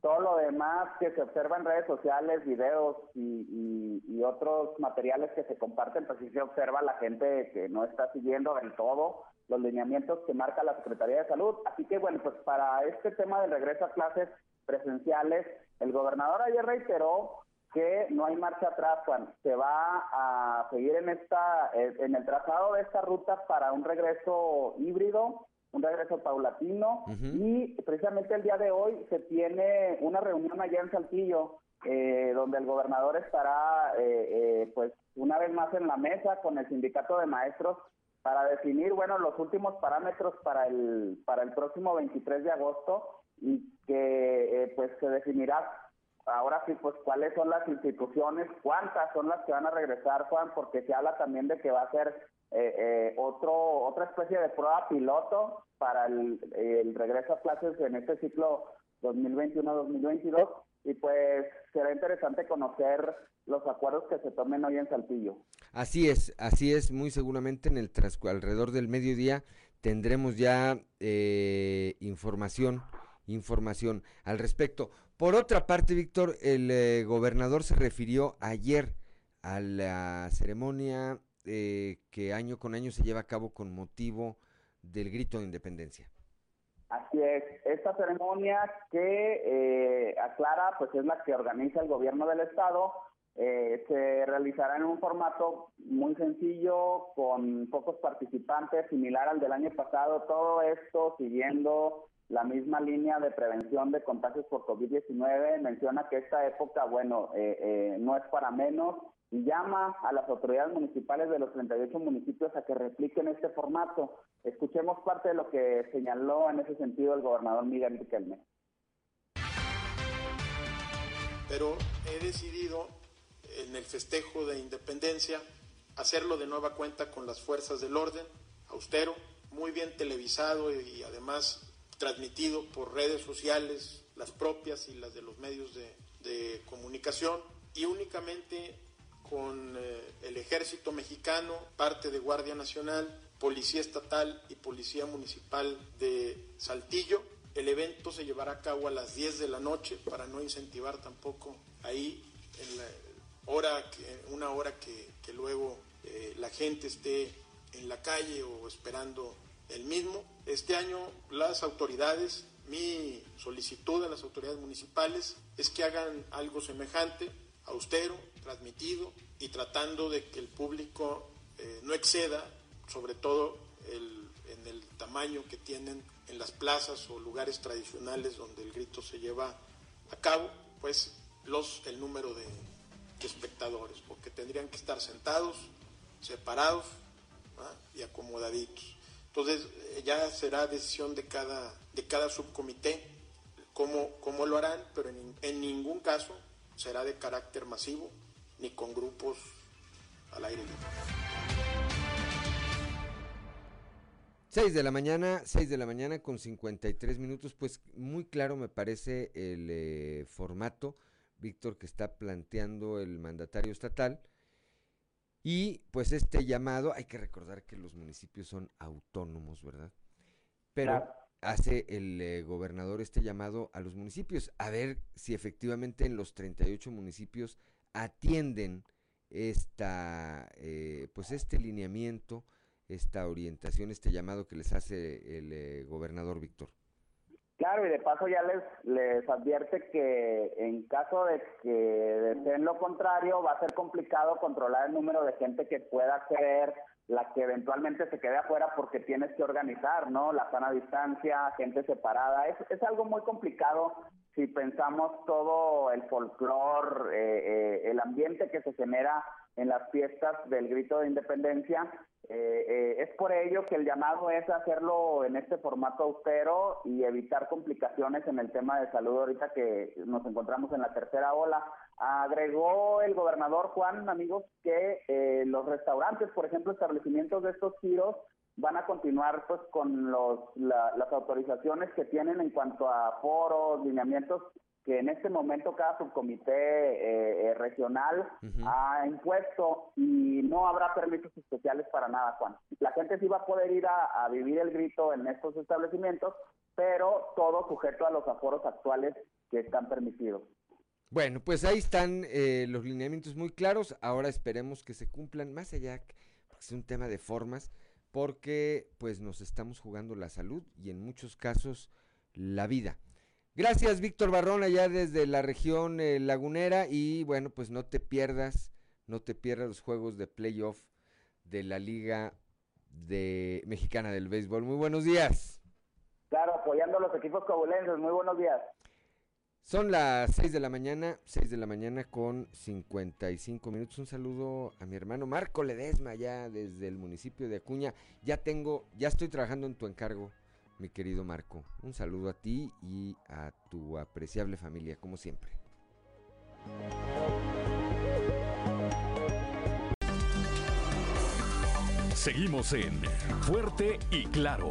todo lo demás que se observa en redes sociales, videos y, y, otros materiales que se comparten, pues sí se observa la gente que no está siguiendo del todo los lineamientos que marca la Secretaría de Salud. Así que bueno, pues para este tema del regreso a clases presenciales, el gobernador ayer reiteró que no hay marcha atrás, Juan. Se va a seguir en esta, en el trazado de esta ruta para un regreso híbrido un regreso paulatino y precisamente el día de hoy se tiene una reunión allá en Saltillo eh, donde el gobernador estará eh, eh, pues una vez más en la mesa con el sindicato de maestros para definir bueno los últimos parámetros para el para el próximo 23 de agosto y que pues se definirá ahora sí pues cuáles son las instituciones cuántas son las que van a regresar Juan porque se habla también de que va a ser eh, eh, otro, otra especie de prueba piloto para el, regreso a clases en este ciclo 2021-2022 y pues será interesante conocer los acuerdos que se tomen hoy en Saltillo. Así es, así es, muy seguramente en el alrededor del mediodía tendremos ya eh, información, información al respecto. Por otra parte, Víctor, el gobernador se refirió ayer a la ceremonia eh, que año con año se lleva a cabo con motivo del grito de independencia. Así es, esta ceremonia que eh, aclara, pues es la que organiza el gobierno del estado, eh, se realizará en un formato muy sencillo, con pocos participantes, similar al del año pasado, todo esto siguiendo la misma línea de prevención de contagios por COVID-19. Menciona que esta época, bueno, no es para menos, y llama a las autoridades municipales de los 38 municipios a que repliquen este formato. Escuchemos parte de lo que señaló en ese sentido el gobernador Miguel Riquelme. Pero he decidido en el festejo de independencia hacerlo de nueva cuenta con las fuerzas del orden, austero, muy bien televisado y además transmitido por redes sociales, las propias y las de los medios de, de comunicación, y únicamente con eh, el ejército mexicano, parte de Guardia Nacional, Policía Estatal y Policía Municipal de Saltillo. El evento se llevará a cabo a las 10 de la noche para no incentivar tampoco ahí la hora una hora que, luego eh, la gente esté en la calle o esperando el mismo. Este año las autoridades, mi solicitud a las autoridades municipales es que hagan algo semejante, austero, transmitido y tratando de que el público eh, no exceda, sobre todo en el tamaño que tienen en las plazas o lugares tradicionales donde el grito se lleva a cabo, pues los, el número de, espectadores, porque tendrían que estar sentados, separados y acomodaditos. Entonces eh, ya será decisión de cada, de cada subcomité cómo, cómo lo harán, pero en ningún caso será de carácter masivo, ni con grupos al aire libre. 6 de la mañana, 6 de la mañana con 53 minutos, pues muy claro me parece el eh, formato, Víctor, que está planteando el mandatario estatal. Y pues este llamado, hay que recordar que los municipios son autónomos, ¿verdad? Pero hace el eh, gobernador este llamado a los municipios, a ver si efectivamente en los 38 municipios atienden esta, eh, pues este lineamiento, esta orientación, este llamado que les hace el eh, gobernador Víctor. Claro, y de paso ya les, les advierte que en caso de que deseen lo contrario, va a ser complicado controlar el número de gente que pueda acceder, la que eventualmente se quede afuera porque tienes que organizar, ¿no? La sana distancia, gente separada. Es, es algo muy complicado si pensamos todo el folclore, eh, eh, el ambiente que se genera en las fiestas del grito de independencia eh, eh, es por ello que el llamado es hacerlo en este formato austero y evitar complicaciones en el tema de salud ahorita que nos encontramos en la tercera ola. Agregó el gobernador Juan, amigos, que eh, los restaurantes, por ejemplo, establecimientos de estos giros, van a continuar pues con los, las autorizaciones que tienen en cuanto a foros, lineamientos que en este momento cada subcomité eh, eh, regional ha impuesto y no habrá permisos especiales para nada, Juan. La gente sí va a poder ir a, vivir el grito en estos establecimientos, pero todo sujeto a los aforos actuales que están permitidos. Bueno, pues ahí están eh, los lineamientos muy claros. Ahora esperemos que se cumplan más allá, porque es un tema de formas, porque pues nos estamos jugando la salud y en muchos casos la vida. Gracias, Víctor Barrón, allá desde la región eh, lagunera. Y bueno, pues no te pierdas, no te pierdas los juegos de playoff de la Liga de Mexicana del Béisbol. Muy buenos días. Claro, apoyando a los equipos cobulenses. Muy buenos días. Son las 6 de la mañana, 6 de la mañana con 55 minutos. Un saludo a mi hermano Marco Ledesma, allá desde el municipio de Acuña. Ya tengo, ya estoy trabajando en tu encargo mi querido Marco. Un saludo a ti y a tu apreciable familia, como siempre. Seguimos en Fuerte y Claro.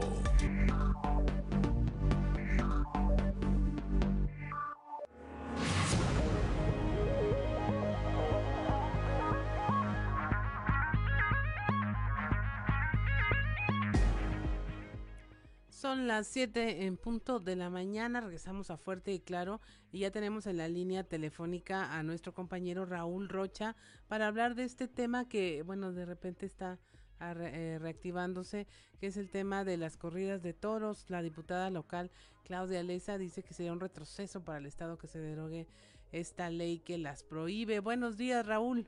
Son las 7 en punto de la mañana, regresamos a Fuerte y Claro y ya tenemos en la línea telefónica a nuestro compañero Raúl Rocha para hablar de este tema que, bueno, de repente está eh, reactivándose, que es el tema de las corridas de toros. La diputada local Claudia Leza dice que sería un retroceso para el Estado que se derogue esta ley que las prohíbe. Buenos días, Raúl.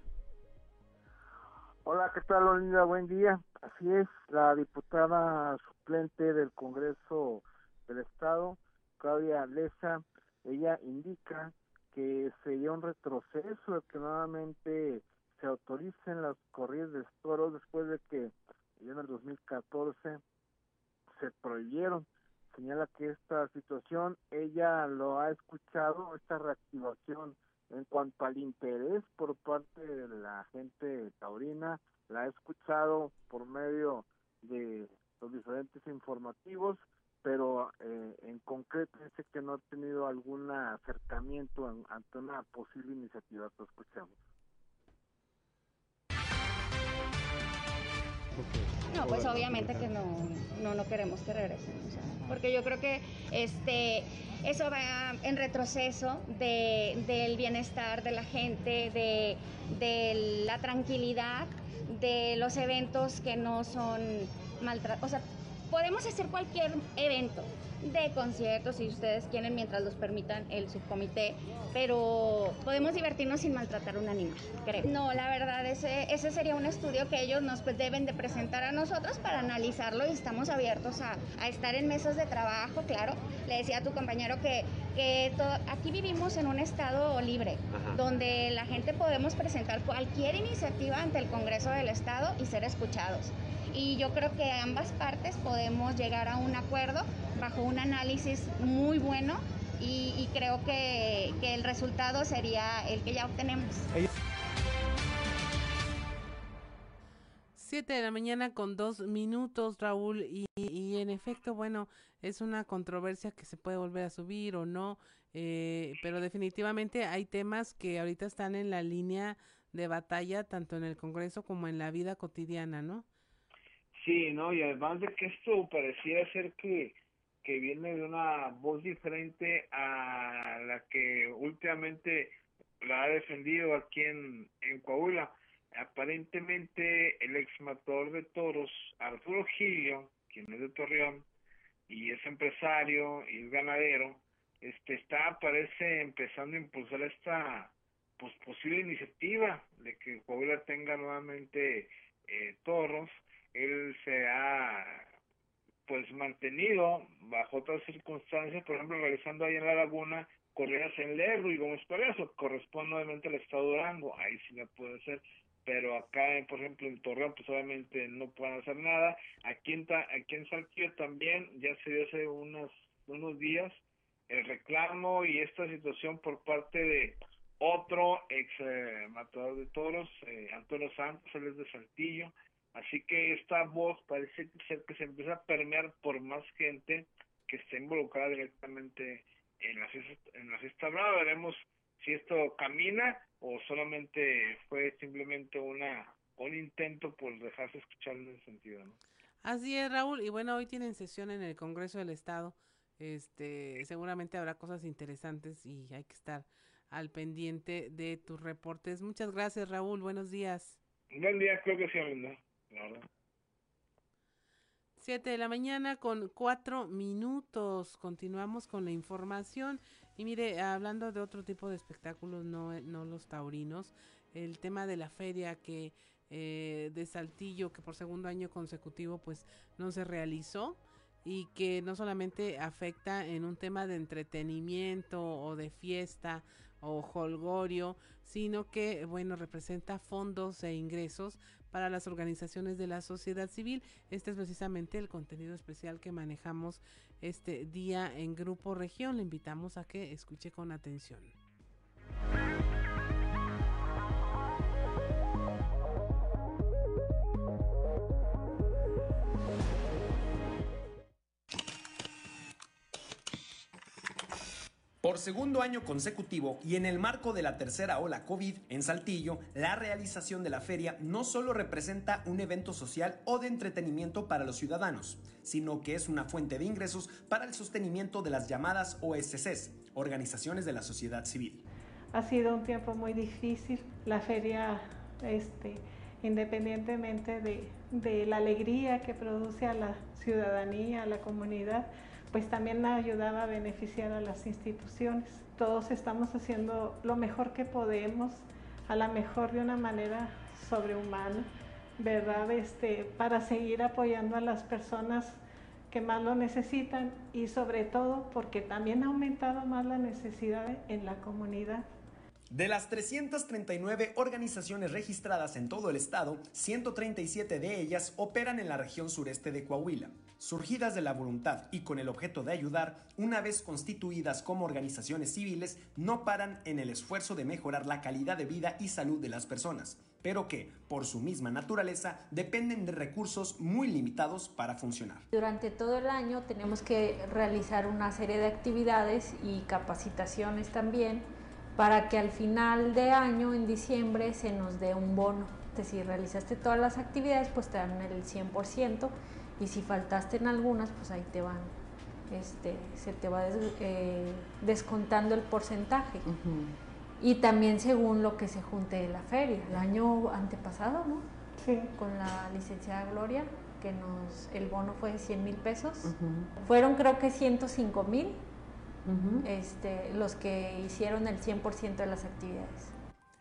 Hola, ¿qué tal, Olinda? Buen día. Así es, la diputada del Congreso del Estado, Claudia Leza, ella indica que sería un retroceso el que nuevamente se autoricen las corridas de toros después de que en el 2014 se prohibieron. Señala que esta situación ella lo ha escuchado, esta reactivación en cuanto al interés por parte de la gente taurina, la ha escuchado por medio de los diferentes informativos, pero eh, en concreto dice que no ha tenido algún acercamiento ante una posible iniciativa. Lo escuchamos. No, pues obviamente que no, no, no queremos que regresen, porque yo creo que este, eso va en retroceso de, del bienestar de la gente, de, de la tranquilidad, de los eventos que no son maltrato, o sea, podemos hacer cualquier evento de conciertos si ustedes quieren mientras los permitan el subcomité, pero podemos divertirnos sin maltratar a un animal, creo. No, la verdad, ese, ese sería un estudio que ellos nos pues, deben de presentar a nosotros para analizarlo y estamos abiertos a, a estar en mesas de trabajo, claro. Le decía a tu compañero que, que aquí vivimos en un estado libre, donde la gente podemos presentar cualquier iniciativa ante el Congreso del Estado y ser escuchados y yo creo que ambas partes podemos llegar a un acuerdo bajo un análisis muy bueno y, creo que, el resultado sería el que ya obtenemos. Siete de la mañana con dos minutos, Raúl, y, en efecto, bueno, es una controversia que se puede volver a subir o no, eh, pero definitivamente hay temas que ahorita están en la línea de batalla, tanto en el Congreso como en la vida cotidiana, ¿no? Sí, ¿no? Y además de que esto pareciera ser que, que viene de una voz diferente a la que últimamente la ha defendido aquí en, en Coahuila. Aparentemente el ex matador de toros, Arturo Gilio, quien es de Torreón, y es empresario y es ganadero, este está parece empezando a impulsar esta pues posible iniciativa de que Coahuila tenga nuevamente eh, toros. Él se ha pues mantenido bajo otras circunstancias, por ejemplo, realizando ahí en la laguna corridas en Lerro y Gómez eso corresponde obviamente al estado de Durango, ahí sí la puede hacer, pero acá, por ejemplo, en Torreón, pues obviamente no pueden hacer nada. Aquí en, aquí en Saltillo también ya se dio hace unos, unos días el reclamo y esta situación por parte de otro ex eh, matador de toros, eh, Antonio Santos, él es de Saltillo. Así que esta voz parece ser que se empieza a permear por más gente que esté involucrada directamente en la fiesta, en la fiesta brava. Veremos si esto camina o solamente fue simplemente una un intento por dejarse escuchar en ese sentido, ¿no? Así es, Raúl. Y bueno, hoy tienen sesión en el Congreso del Estado. Este, seguramente habrá cosas interesantes y hay que estar al pendiente de tus reportes. Muchas gracias, Raúl. Buenos días. Buen día, creo que sí, Linda. Siete de la mañana con cuatro minutos. Continuamos con la información. Y mire, hablando de otro tipo de espectáculos, no, no los taurinos, el tema de la feria que eh, de Saltillo, que por segundo año consecutivo pues no se realizó y que no solamente afecta en un tema de entretenimiento o de fiesta o holgorio, sino que, bueno, representa fondos e ingresos para las organizaciones de la sociedad civil. Este es precisamente el contenido especial que manejamos este día en Grupo Región. Le invitamos a que escuche con atención. Por segundo año consecutivo y en el marco de la tercera ola COVID en Saltillo, la realización de la feria no solo representa un evento social o de entretenimiento para los ciudadanos, sino que es una fuente de ingresos para el sostenimiento de las llamadas OSCs, organizaciones de la sociedad civil. Ha sido un tiempo muy difícil. La feria, este, independientemente de, de la alegría que produce a la ciudadanía, a la comunidad, pues también ayudaba a beneficiar a las instituciones. Todos estamos haciendo lo mejor que podemos, a la mejor de una manera sobrehumana, ¿verdad? Este, para seguir apoyando a las personas que más lo necesitan y sobre todo porque también ha aumentado más la necesidad en la comunidad. De las 339 organizaciones registradas en todo el estado, 137 de ellas operan en la región sureste de Coahuila. Surgidas de la voluntad y con el objeto de ayudar, una vez constituidas como organizaciones civiles, no paran en el esfuerzo de mejorar la calidad de vida y salud de las personas, pero que, por su misma naturaleza, dependen de recursos muy limitados para funcionar. Durante todo el año tenemos que realizar una serie de actividades y capacitaciones también para que al final de año, en diciembre, se nos dé un bono. Si realizaste todas las actividades, pues te dan el 100% y si faltaste en algunas, pues ahí te van, este, se te va eh, descontando el porcentaje. Y también según lo que se junte de la feria. El año antepasado, ¿no? Sí. Con la licenciada Gloria, que nos, el bono fue de 100 mil pesos. Fueron creo que 105 mil este, los que hicieron el 100% de las actividades.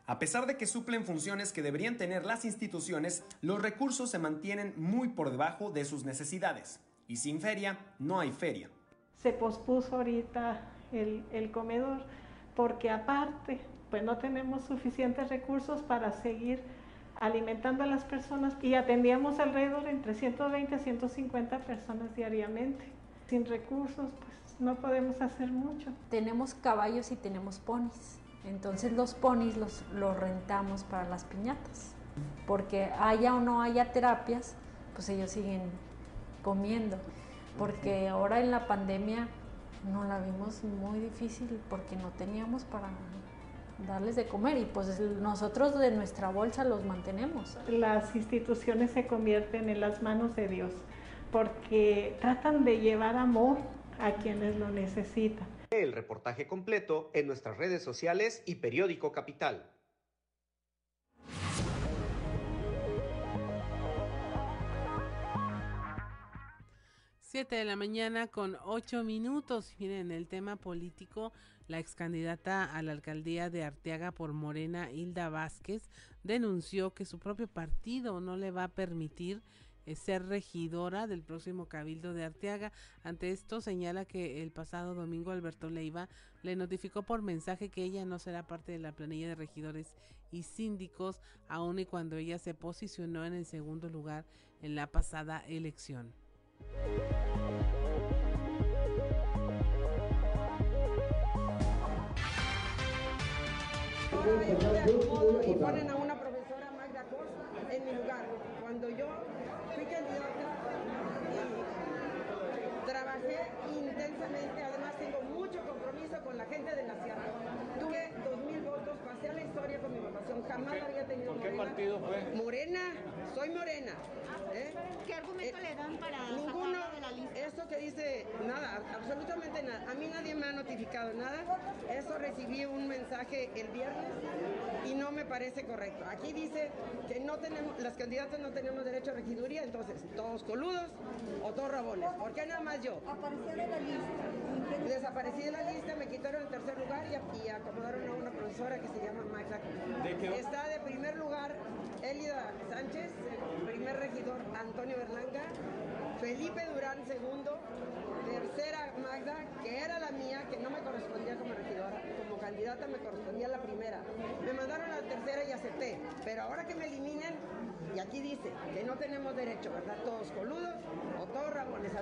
A pesar de que suplen funciones que deberían tener las instituciones, los recursos se mantienen muy por debajo de sus necesidades. Y sin feria, no hay feria. Se pospuso ahorita el, el comedor porque aparte, pues no tenemos suficientes recursos para seguir alimentando a las personas y atendíamos alrededor entre 120 a 150 personas diariamente. Sin recursos, pues no podemos hacer mucho. Tenemos caballos y tenemos ponis. Entonces los ponis los, los rentamos para las piñatas. Porque haya o no haya terapias, pues ellos siguen comiendo. Porque ahora en la pandemia no la vimos muy difícil porque no teníamos para darles de comer y pues nosotros de nuestra bolsa los mantenemos. Las instituciones se convierten en las manos de Dios porque tratan de llevar amor a quienes lo necesitan. El reportaje completo en nuestras redes sociales y periódico Capital. 7 de la mañana con 8 minutos. Miren, el tema político, la ex candidata a la alcaldía de Arteaga por Morena, Hilda Vázquez, denunció que su propio partido no le va a permitir ser regidora del próximo Cabildo de Arteaga. Ante esto señala que el pasado domingo Alberto Leiva le notificó por mensaje que ella no será parte de la planilla de regidores y síndicos, aun y cuando ella se posicionó en el segundo lugar en la pasada elección. y ponen a una profesora Magda Costa en mi lugar. Cuando yo fui candidata trabajé intensamente, además tengo mucho compromiso con la gente de la sierra. Tuve dos mil votos, pasé a la historia con mi votación, jamás había tenido ¿Por qué partido fue? Morena, soy morena. ¿eh? ¿Qué argumento le dan para ninguno de la lista? Eso que dice, nada, absolutamente nada. A mí nadie me ha notificado nada. Eso recibí un mensaje el viernes y no me parece correcto. Aquí dice que no tenemos, las candidatas no tenemos derecho a regiduría, entonces, todos coludos o todos rabones. ¿Por qué nada más yo? Apareció de la lista. Desaparecí de la lista, me quitaron el tercer lugar y, y acomodaron a una profesora que se llama Magda. ¿De qué? Está de primer lugar Elida Sánchez, primer regidor Antonio Berlanga, Felipe Durán segundo, tercera Magda, que era la mía, que no me correspondía como regidora, como candidata me correspondía la primera. Me mandaron a la tercera y acepté, pero ahora que me eliminen, y aquí dice que no tenemos derecho, ¿verdad? Todos coludos o todos rabones.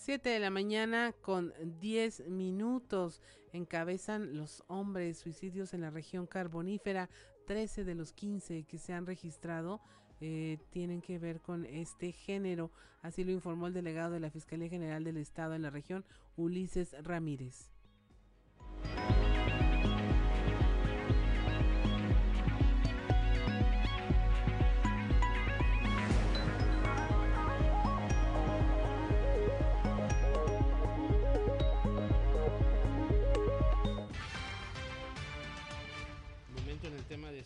7 de la mañana con 10 minutos encabezan los hombres suicidios en la región carbonífera. 13 de los 15 que se han registrado eh, tienen que ver con este género. Así lo informó el delegado de la Fiscalía General del Estado en la región, Ulises Ramírez.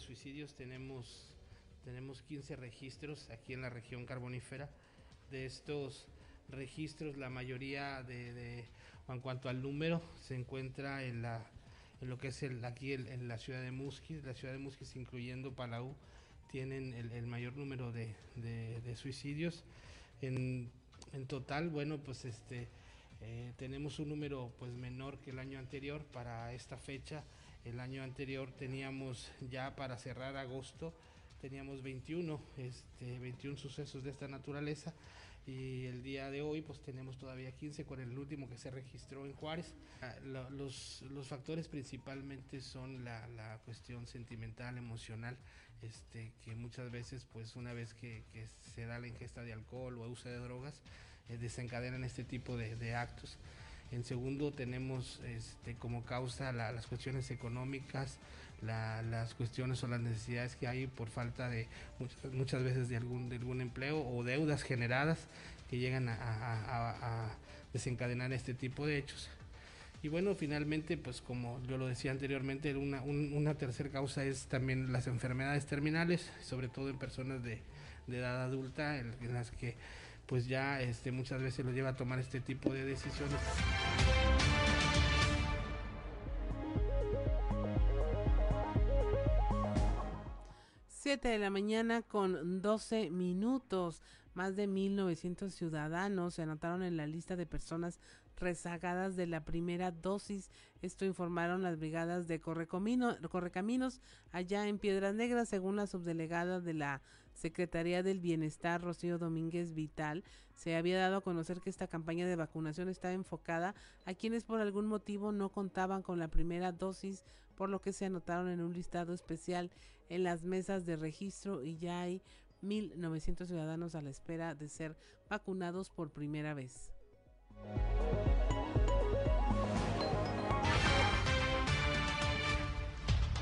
Suicidios tenemos, tenemos 15 registros aquí en la región carbonífera. De estos registros, la mayoría de, en cuanto al número, se encuentra en, la, en lo que es el, aquí en la ciudad de Musquis. La ciudad de Musquis, incluyendo Palau, tienen el, mayor número de, suicidios. En, en, total, bueno, pues este... Eh, tenemos un número pues menor que el año anterior para esta fecha el año anterior teníamos ya para cerrar agosto, teníamos 21, este, 21 sucesos de esta naturaleza y el día de hoy pues tenemos todavía 15 con el último que se registró en Juárez. Ah, los, factores principalmente son la, cuestión sentimental, emocional, este, que muchas veces pues una vez que, se da la ingesta de alcohol o uso de drogas eh, desencadenan este tipo de actos. En segundo, tenemos este, como causa las cuestiones económicas, las cuestiones o las necesidades que hay por falta de muchas, veces de algún, de algún empleo o deudas generadas que llegan a, desencadenar este tipo de hechos. Y bueno, finalmente, pues como yo lo decía anteriormente, una, una tercera causa es también las enfermedades terminales, sobre todo en personas de, edad adulta, en las que pues ya este, muchas veces lo lleva a tomar este tipo de decisiones. Siete de la mañana con 12 minutos. Más de 1.900 ciudadanos se anotaron en la lista de personas rezagadas de la primera dosis. Esto informaron las brigadas de Correcaminos allá en Piedras Negras, según la subdelegada de la Secretaría del Bienestar, Rocío Domínguez Vital, se había dado a conocer que esta campaña de vacunación está enfocada a quienes por algún motivo no contaban con la primera dosis, por lo que se anotaron en un listado especial en las mesas de registro y ya hay 1.900 ciudadanos a la espera de ser vacunados por primera vez.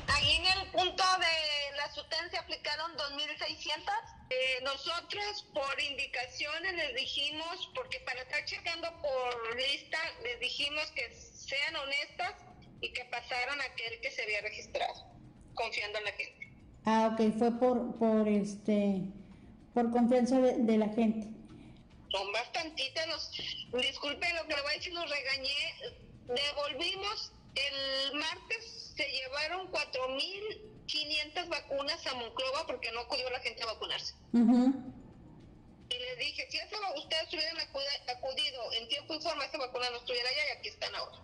Ahí en el punto de la se aplicaron 2.600. Eh, nosotros por indicaciones les dijimos, porque para estar checando por lista, les dijimos que sean honestas y que pasaran aquel que se había registrado, confiando en la gente. Ah, ok, fue por, por este, por confianza de, la gente. Son bastantitas, los, disculpe lo que le voy a decir, nos regañé, devolvimos el martes, se llevaron 4.500 vacunas a Monclova porque no acudió la gente a vacunarse. Y les dije, si eso ustedes hubieran acudido en tiempo y forma, esa vacuna no estuviera allá y aquí están ahora.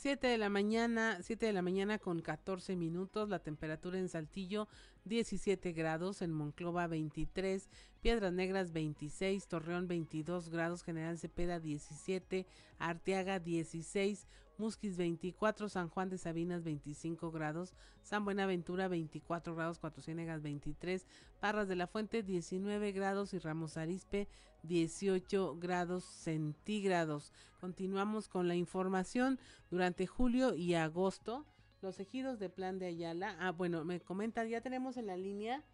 7 de la mañana, 7 de la mañana con 14 minutos, la temperatura en Saltillo 17 grados, en Monclova 23, Piedras Negras 26, Torreón 22 grados, General Cepeda 17, Arteaga 16, Musquis 24, San Juan de Sabinas 25 grados, San Buenaventura 24 grados, Cuatro Ciénegas 23, Parras de la Fuente 19 grados y Ramos Arispe 18 grados centígrados. Continuamos con la información durante julio y agosto. Los ejidos de Plan de Ayala. Ah, bueno, me comentan, ya tenemos en la línea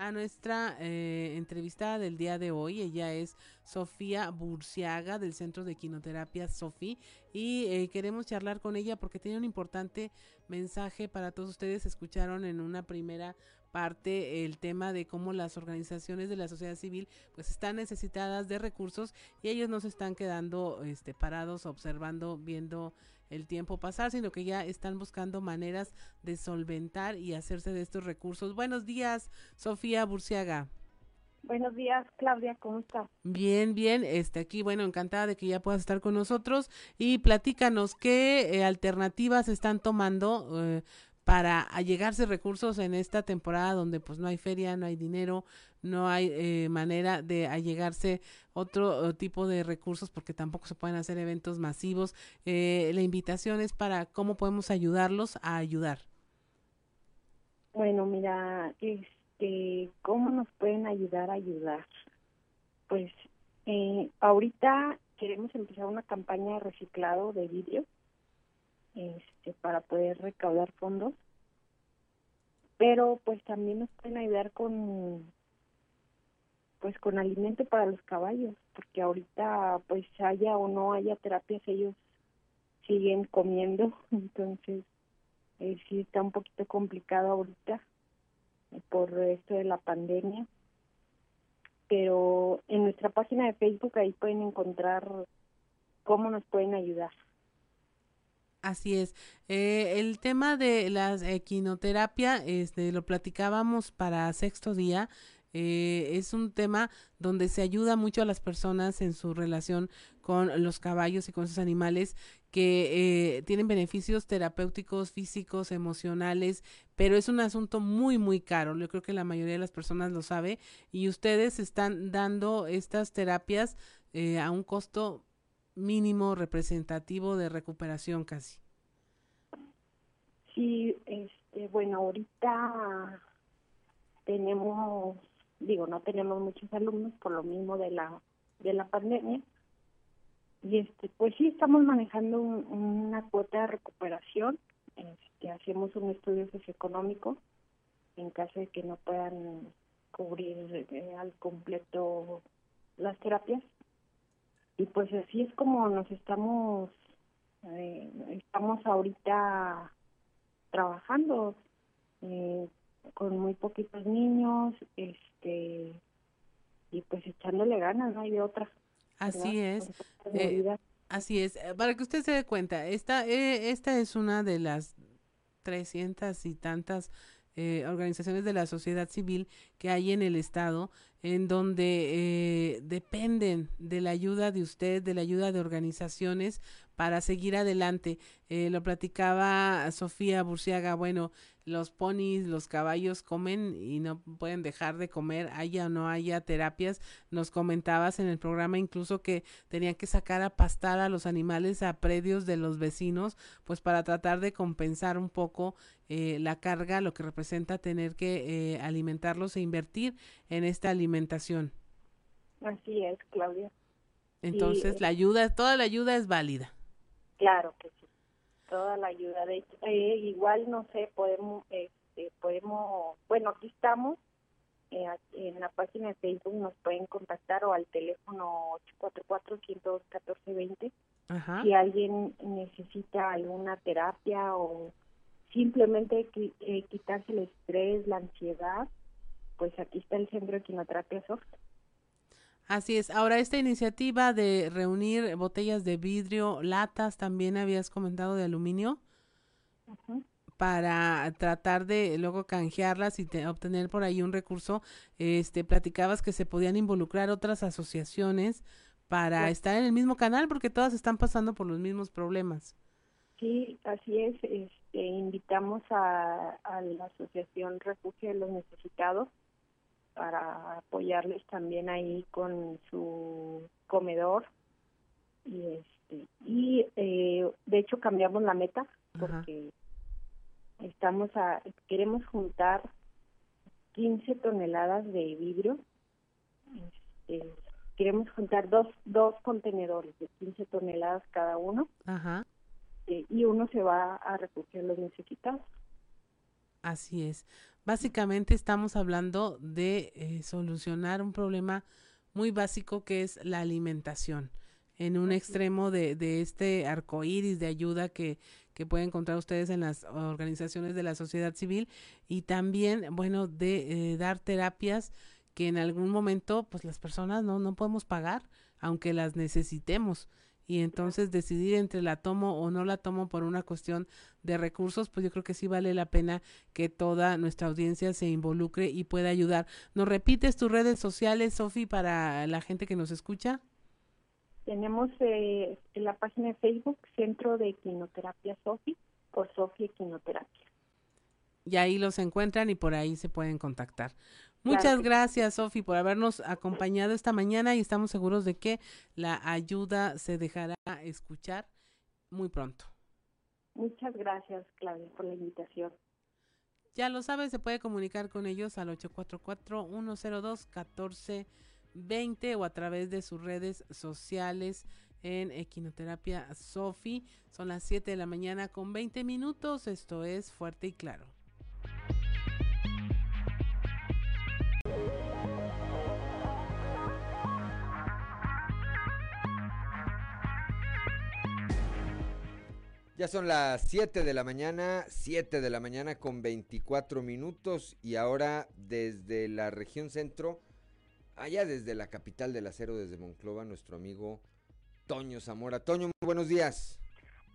a nuestra eh, entrevistada del día de hoy. Ella es Sofía Burciaga del Centro de Quinoterapia Sofi y eh, queremos charlar con ella porque tiene un importante mensaje para todos ustedes. Escucharon en una primera parte el tema de cómo las organizaciones de la sociedad civil pues están necesitadas de recursos y ellos no se están quedando este parados observando viendo el tiempo pasar, sino que ya están buscando maneras de solventar y hacerse de estos recursos. Buenos días, Sofía Burciaga. Buenos días, Claudia, ¿cómo estás? Bien, bien, este aquí, bueno, encantada de que ya puedas estar con nosotros y platícanos qué eh, alternativas están tomando eh, para allegarse recursos en esta temporada donde pues no hay feria, no hay dinero, no hay eh, manera de allegarse otro eh, tipo de recursos porque tampoco se pueden hacer eventos masivos. Eh, la invitación es para cómo podemos ayudarlos a ayudar. Bueno, mira, este, ¿cómo nos pueden ayudar a ayudar? Pues ahorita queremos empezar una campaña de reciclado de vidrio este, para poder recaudar fondos pero pues también nos pueden ayudar con pues con alimento para los caballos, porque ahorita pues haya o no haya terapias, ellos siguen comiendo, entonces eh, sí está un poquito complicado ahorita eh, por esto de la pandemia, pero en nuestra página de Facebook ahí pueden encontrar cómo nos pueden ayudar. Así es. Eh, el tema de la equinoterapia, este, lo platicábamos para sexto día. Eh, es un tema donde se ayuda mucho a las personas en su relación con los caballos y con sus animales que eh, tienen beneficios terapéuticos, físicos, emocionales, pero es un asunto muy, muy caro. Yo creo que la mayoría de las personas lo sabe y ustedes están dando estas terapias eh, a un costo mínimo representativo de recuperación casi. Sí, este, bueno, ahorita tenemos digo, no tenemos muchos alumnos por lo mismo de la, de la pandemia. Y este, pues sí, estamos manejando una cuota de recuperación. Este, hacemos un estudio socioeconómico en caso de que no puedan cubrir eh, al completo las terapias. Y pues así es como nos estamos, eh, estamos ahorita trabajando. Eh, con muy poquitos niños, este, y pues echándole ganas, no hay de otra. Así es. Eh, así es. Eh, para que usted se dé cuenta, esta, eh, esta es una de las trescientas y tantas eh, organizaciones de la sociedad civil que hay en el estado, en donde eh, dependen de la ayuda de usted, de la ayuda de organizaciones para seguir adelante. Eh, lo platicaba Sofía Burciaga, bueno, los ponis, los caballos comen y no pueden dejar de comer, haya o no haya terapias. Nos comentabas en el programa incluso que tenían que sacar a pastar a los animales a predios de los vecinos, pues para tratar de compensar un poco eh, la carga, lo que representa tener que alimentarlos e invertir en esta alimentación. Así es, Claudia. Entonces, la ayuda, toda la ayuda es válida. Claro que sí toda la ayuda. De eh, igual, no sé, podemos, este, podemos, bueno, aquí estamos eh, en la página de Facebook nos pueden contactar o al teléfono 844-102-1420 si alguien necesita alguna terapia o simplemente eh, quitarse el estrés, la ansiedad, pues aquí está el Centro de Quinoterapia Soft. Así es. Ahora, esta iniciativa de reunir botellas de vidrio, latas, también habías comentado de aluminio, para tratar de luego canjearlas y obtener por ahí un recurso. Este, platicabas que se podían involucrar otras asociaciones para estar en el mismo canal porque todas están pasando por los mismos problemas. Sí, así es. Este, invitamos a, la Asociación Refugio de los Necesitados para apoyarles también ahí con su comedor y este y eh, de hecho cambiamos la meta porque estamos a queremos juntar 15 toneladas de vidrio este, queremos juntar dos, dos contenedores de 15 toneladas cada uno. Ajá. Eh, y uno se va a refugiar los necesitados. Así es. Básicamente estamos hablando de eh, solucionar un problema muy básico que es la alimentación. En un extremo de, de este arco iris de ayuda que, que pueden encontrar ustedes en las organizaciones de la sociedad civil y también, bueno, de eh, dar terapias que en algún momento pues las personas no, no podemos pagar, aunque las necesitemos. Y entonces decidir entre la tomo o no la tomo por una cuestión de recursos, pues yo creo que sí vale la pena que toda nuestra audiencia se involucre y pueda ayudar. ¿Nos repites tus redes sociales, Sofi, para la gente que nos escucha? Tenemos eh, en la página de Facebook Centro de Quinoterapia Sofi por Sofi Quinoterapia. Y ahí los encuentran y por ahí se pueden contactar. Muchas gracias, Sofi, por habernos acompañado esta mañana y estamos seguros de que la ayuda se dejará escuchar muy pronto. Muchas gracias, Claudia, por la invitación. Ya lo sabes, se puede comunicar con ellos al 844-102-1420 o a través de sus redes sociales en Equinoterapia Sofi. Son las 7 de la mañana con 20 minutos. Esto es Fuerte y Claro. Ya son las 7 de la mañana, 7 de la mañana con 24 minutos y ahora desde la región centro, allá desde la capital del acero, desde Monclova, nuestro amigo Toño Zamora. Toño, buenos días.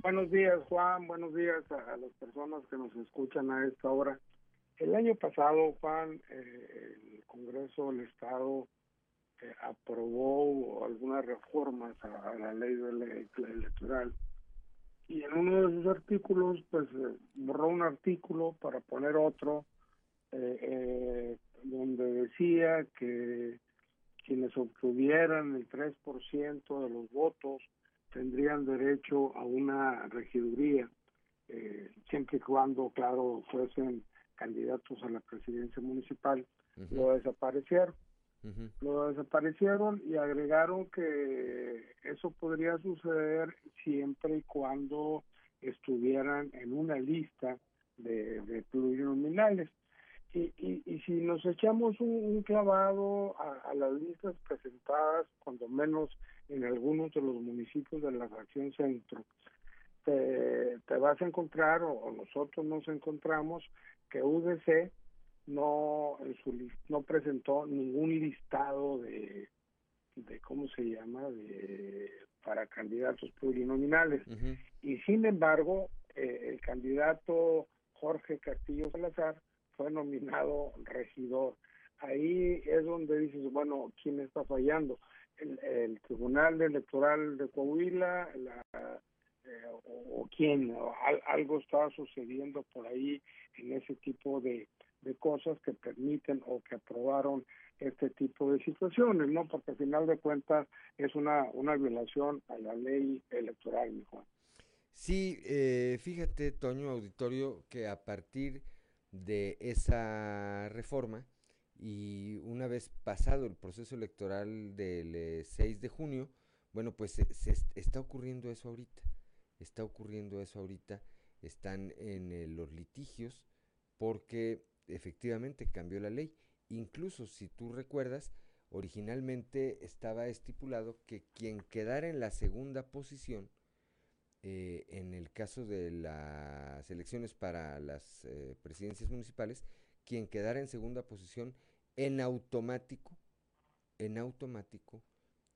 Buenos días, Juan. Buenos días a, las personas que nos escuchan a esta hora. El año pasado, Juan, eh, el Congreso del Estado eh, aprobó algunas reformas a, la ley electoral y en uno de sus artículos pues eh, borró un artículo para poner otro eh, eh, donde decía que quienes obtuvieran el 3% de los votos tendrían derecho a una regiduría, siempre y cuando, claro, fuesen candidatos a la presidencia municipal, lo desaparecieron. Lo desaparecieron y agregaron que eso podría suceder siempre y cuando estuvieran en una lista de, plurinominales. Y, y, si nos echamos un, clavado a, las listas presentadas, cuando menos en algunos de los municipios de la fracción centro, te, vas a encontrar, o nosotros nos encontramos, que UDC no en su no presentó ningún listado de de cómo se llama de para candidatos plurinominales. Y sin embargo eh, el candidato Jorge Castillo Salazar fue nominado regidor. Ahí es donde dices bueno quién está fallando el, Tribunal Electoral de Coahuila la, eh, o, quién algo estaba sucediendo por ahí en ese tipo de de cosas que permiten o que aprobaron este tipo de situaciones, ¿no? Porque al final de cuentas es una, una violación a la ley electoral, mi Juan. Sí, eh, fíjate, Toño Auditorio, que a partir de esa reforma y una vez pasado el proceso electoral del 6 eh, de junio, bueno, pues se, está ocurriendo eso ahorita, está ocurriendo eso ahorita, están en eh, los litigios porque efectivamente cambió la ley incluso si tú recuerdas, originalmente estaba estipulado que quien quedara en la segunda posición, eh, en el caso de las elecciones para las eh, presidencias municipales, quien quedara en segunda posición en automático, en automático,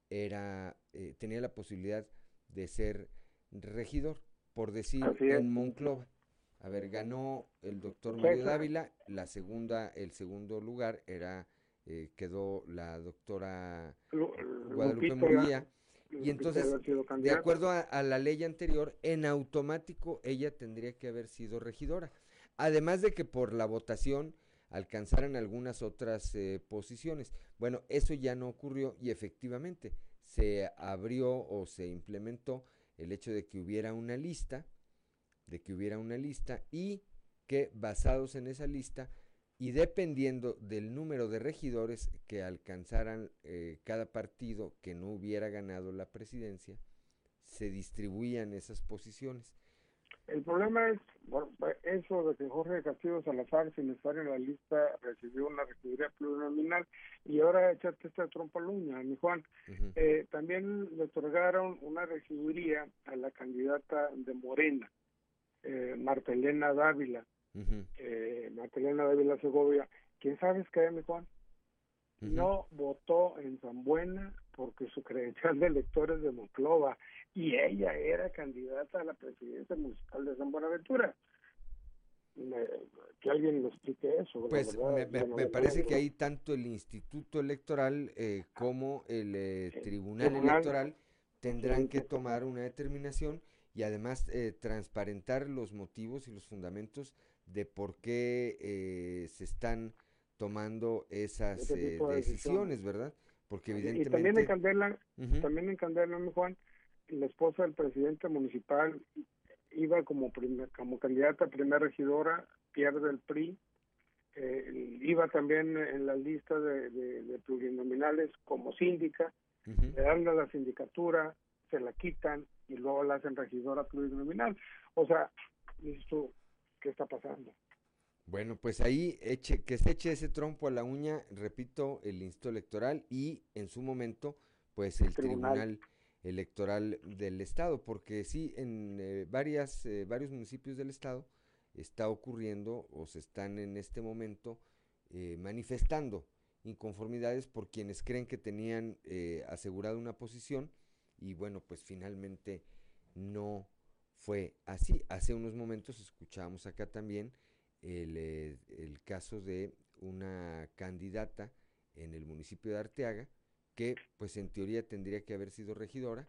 era, eh, tenía la posibilidad de ser regidor, por decir, en Monclova. A ver, ganó el doctor Mario Dávila, la segunda, el segundo lugar era, eh, quedó la doctora Guadalupe Murguía. Y entonces, de acuerdo a, la ley anterior, en automático ella tendría que haber sido regidora. Además de que por la votación alcanzaran algunas otras eh, posiciones. Bueno, eso ya no ocurrió y efectivamente se abrió o se implementó el hecho de que hubiera una lista de que hubiera una lista y que basados en esa lista y dependiendo del número de regidores que alcanzaran eh, cada partido que no hubiera ganado la presidencia, se distribuían esas posiciones. El problema es eso de que Jorge Castillo Salazar, sin estar en la lista, recibió una regiduría plurinominal y ahora echaste esta trompa luña, mi Juan. Eh, también le otorgaron una regiduría a la candidata de Morena, eh, Martelena Dávila, eh, Martelena Dávila Segovia, ¿quién sabe es que mi Juan? No votó en San Buena porque su credencial de elector es de Monclova y ella era candidata a la presidencia municipal de San Buenaventura. que alguien lo explique eso. Pues me, parece que ahí tanto el Instituto Electoral eh, como el eh, Tribunal, Electoral tendrán que tomar una determinación y además eh, transparentar los motivos y los fundamentos de por qué eh, se están tomando esas eh, decisiones, ¿verdad? Porque evidentemente... Y también en Candela, también en Candela, Juan, la esposa del presidente municipal iba como como candidata a primera regidora, pierde el PRI, iba también en la lista de, plurinominales como síndica, le dan la sindicatura, se la quitan, y luego la hacen regidora plurinominal. O sea, esto, ¿qué está pasando? Bueno, pues ahí eche, que se eche ese trompo a la uña, repito, el Instituto Electoral y en su momento, pues el Tribunal, Electoral del Estado, porque sí, en eh, varias, eh, varios municipios del Estado está ocurriendo o se están en este momento eh, manifestando inconformidades por quienes creen que tenían asegurada una posición y bueno, pues finalmente no fue así. Hace unos momentos escuchábamos acá también el, eh, el, caso de una candidata en el municipio de Arteaga que pues en teoría tendría que haber sido regidora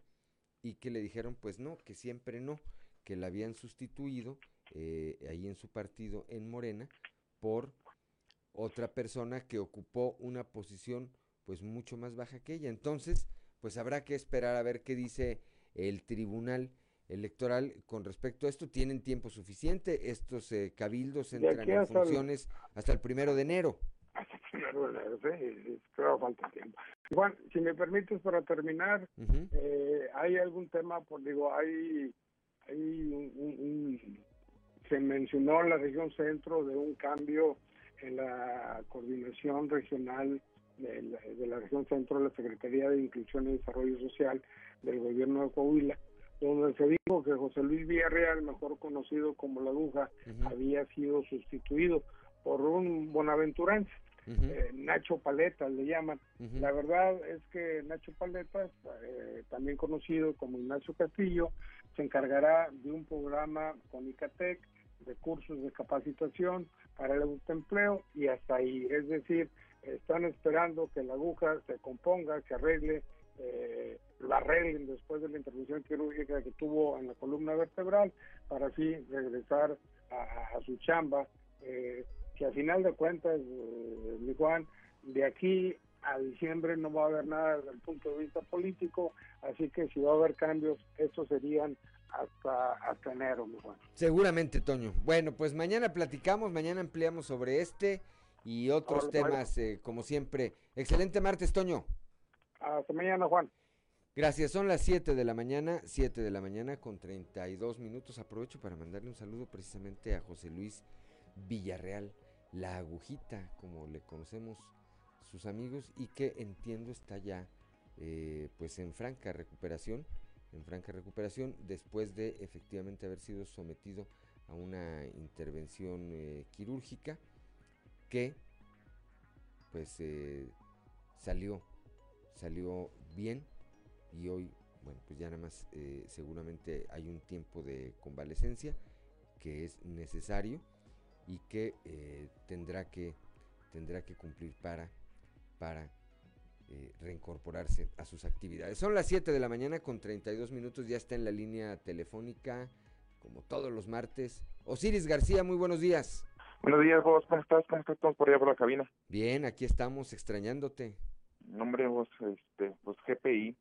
y que le dijeron pues no, que siempre no, que la habían sustituido eh, ahí en su partido en Morena por otra persona que ocupó una posición pues mucho más baja que ella. Entonces, pues habrá que esperar a ver qué dice el Tribunal Electoral con respecto a esto. Tienen tiempo suficiente, estos eh, cabildos entran en funciones hasta el primero de enero. Hasta el primero de enero, sí, creo falta tiempo. Juan, si me permites para terminar, eh, hay algún tema, pues digo, hay, hay un, se mencionó en la región centro de un cambio en la coordinación regional de la, región centro de la Secretaría de Inclusión y Desarrollo Social del gobierno de Coahuila, donde se dijo que José Luis Villarreal, mejor conocido como La Aguja, había sido sustituido por un bonaventurense, eh, Nacho Paletas le llaman. La verdad es que Nacho Paletas, eh, también conocido como Ignacio Castillo, se encargará de un programa con ICATEC de cursos de capacitación para el autoempleo y hasta ahí. Es decir, están esperando que la aguja se componga, que arregle, eh, la arreglen después de la intervención quirúrgica que tuvo en la columna vertebral, para así regresar a, su chamba, eh, que a final de cuentas, eh, mi Juan, de aquí a diciembre no va a haber nada desde el punto de vista político, así que si va a haber cambios, estos serían hasta, hasta enero, mi Juan. Seguramente, Toño. Bueno, pues mañana platicamos, mañana ampliamos sobre este y otros temas, eh, como siempre. Excelente martes, Toño. Hasta mañana, Juan. Gracias, son las 7 de la mañana, 7 de la mañana con 32 minutos. Aprovecho para mandarle un saludo precisamente a José Luis Villarreal, la agujita, como le conocemos sus amigos, y que entiendo está ya eh, pues en franca recuperación, en franca recuperación, después de efectivamente haber sido sometido a una intervención eh, quirúrgica que pues eh, salió, salió bien y hoy, bueno, pues ya nada más seguramente hay un tiempo de convalecencia que es necesario y que tendrá que tendrá que cumplir para para eh, reincorporarse a sus actividades. Son las 7 de la mañana con 32 minutos, ya está en la línea telefónica, como todos los martes. Osiris García, muy buenos días. Buenos días, vos, ¿cómo estás? ¿Cómo estás todos por allá por la cabina? Bien, aquí estamos extrañándote. Nombre vos, este, pues GPI.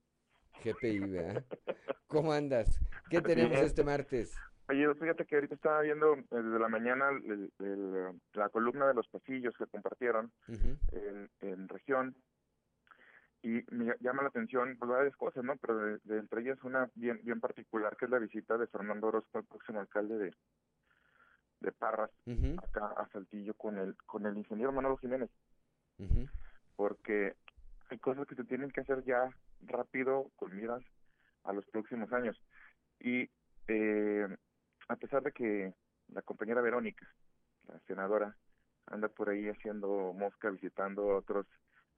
GPI, ¿verdad? ¿Cómo andas? ¿Qué tenemos este martes? Oye, fíjate que ahorita estaba viendo eh, desde la mañana la columna de los pasillos que compartieron en, en región y me llama la atención pues varias cosas, ¿no? Pero de, entre ellas una bien bien particular que es la visita de Fernando Orozco, el próximo alcalde de de Parras, acá a Saltillo con el con el ingeniero Manolo Jiménez. Porque hay cosas que se tienen que hacer ya rápido con miras a los próximos años. Y eh, a pesar de que la compañera Verónica, la senadora, anda por ahí haciendo mosca, visitando a otros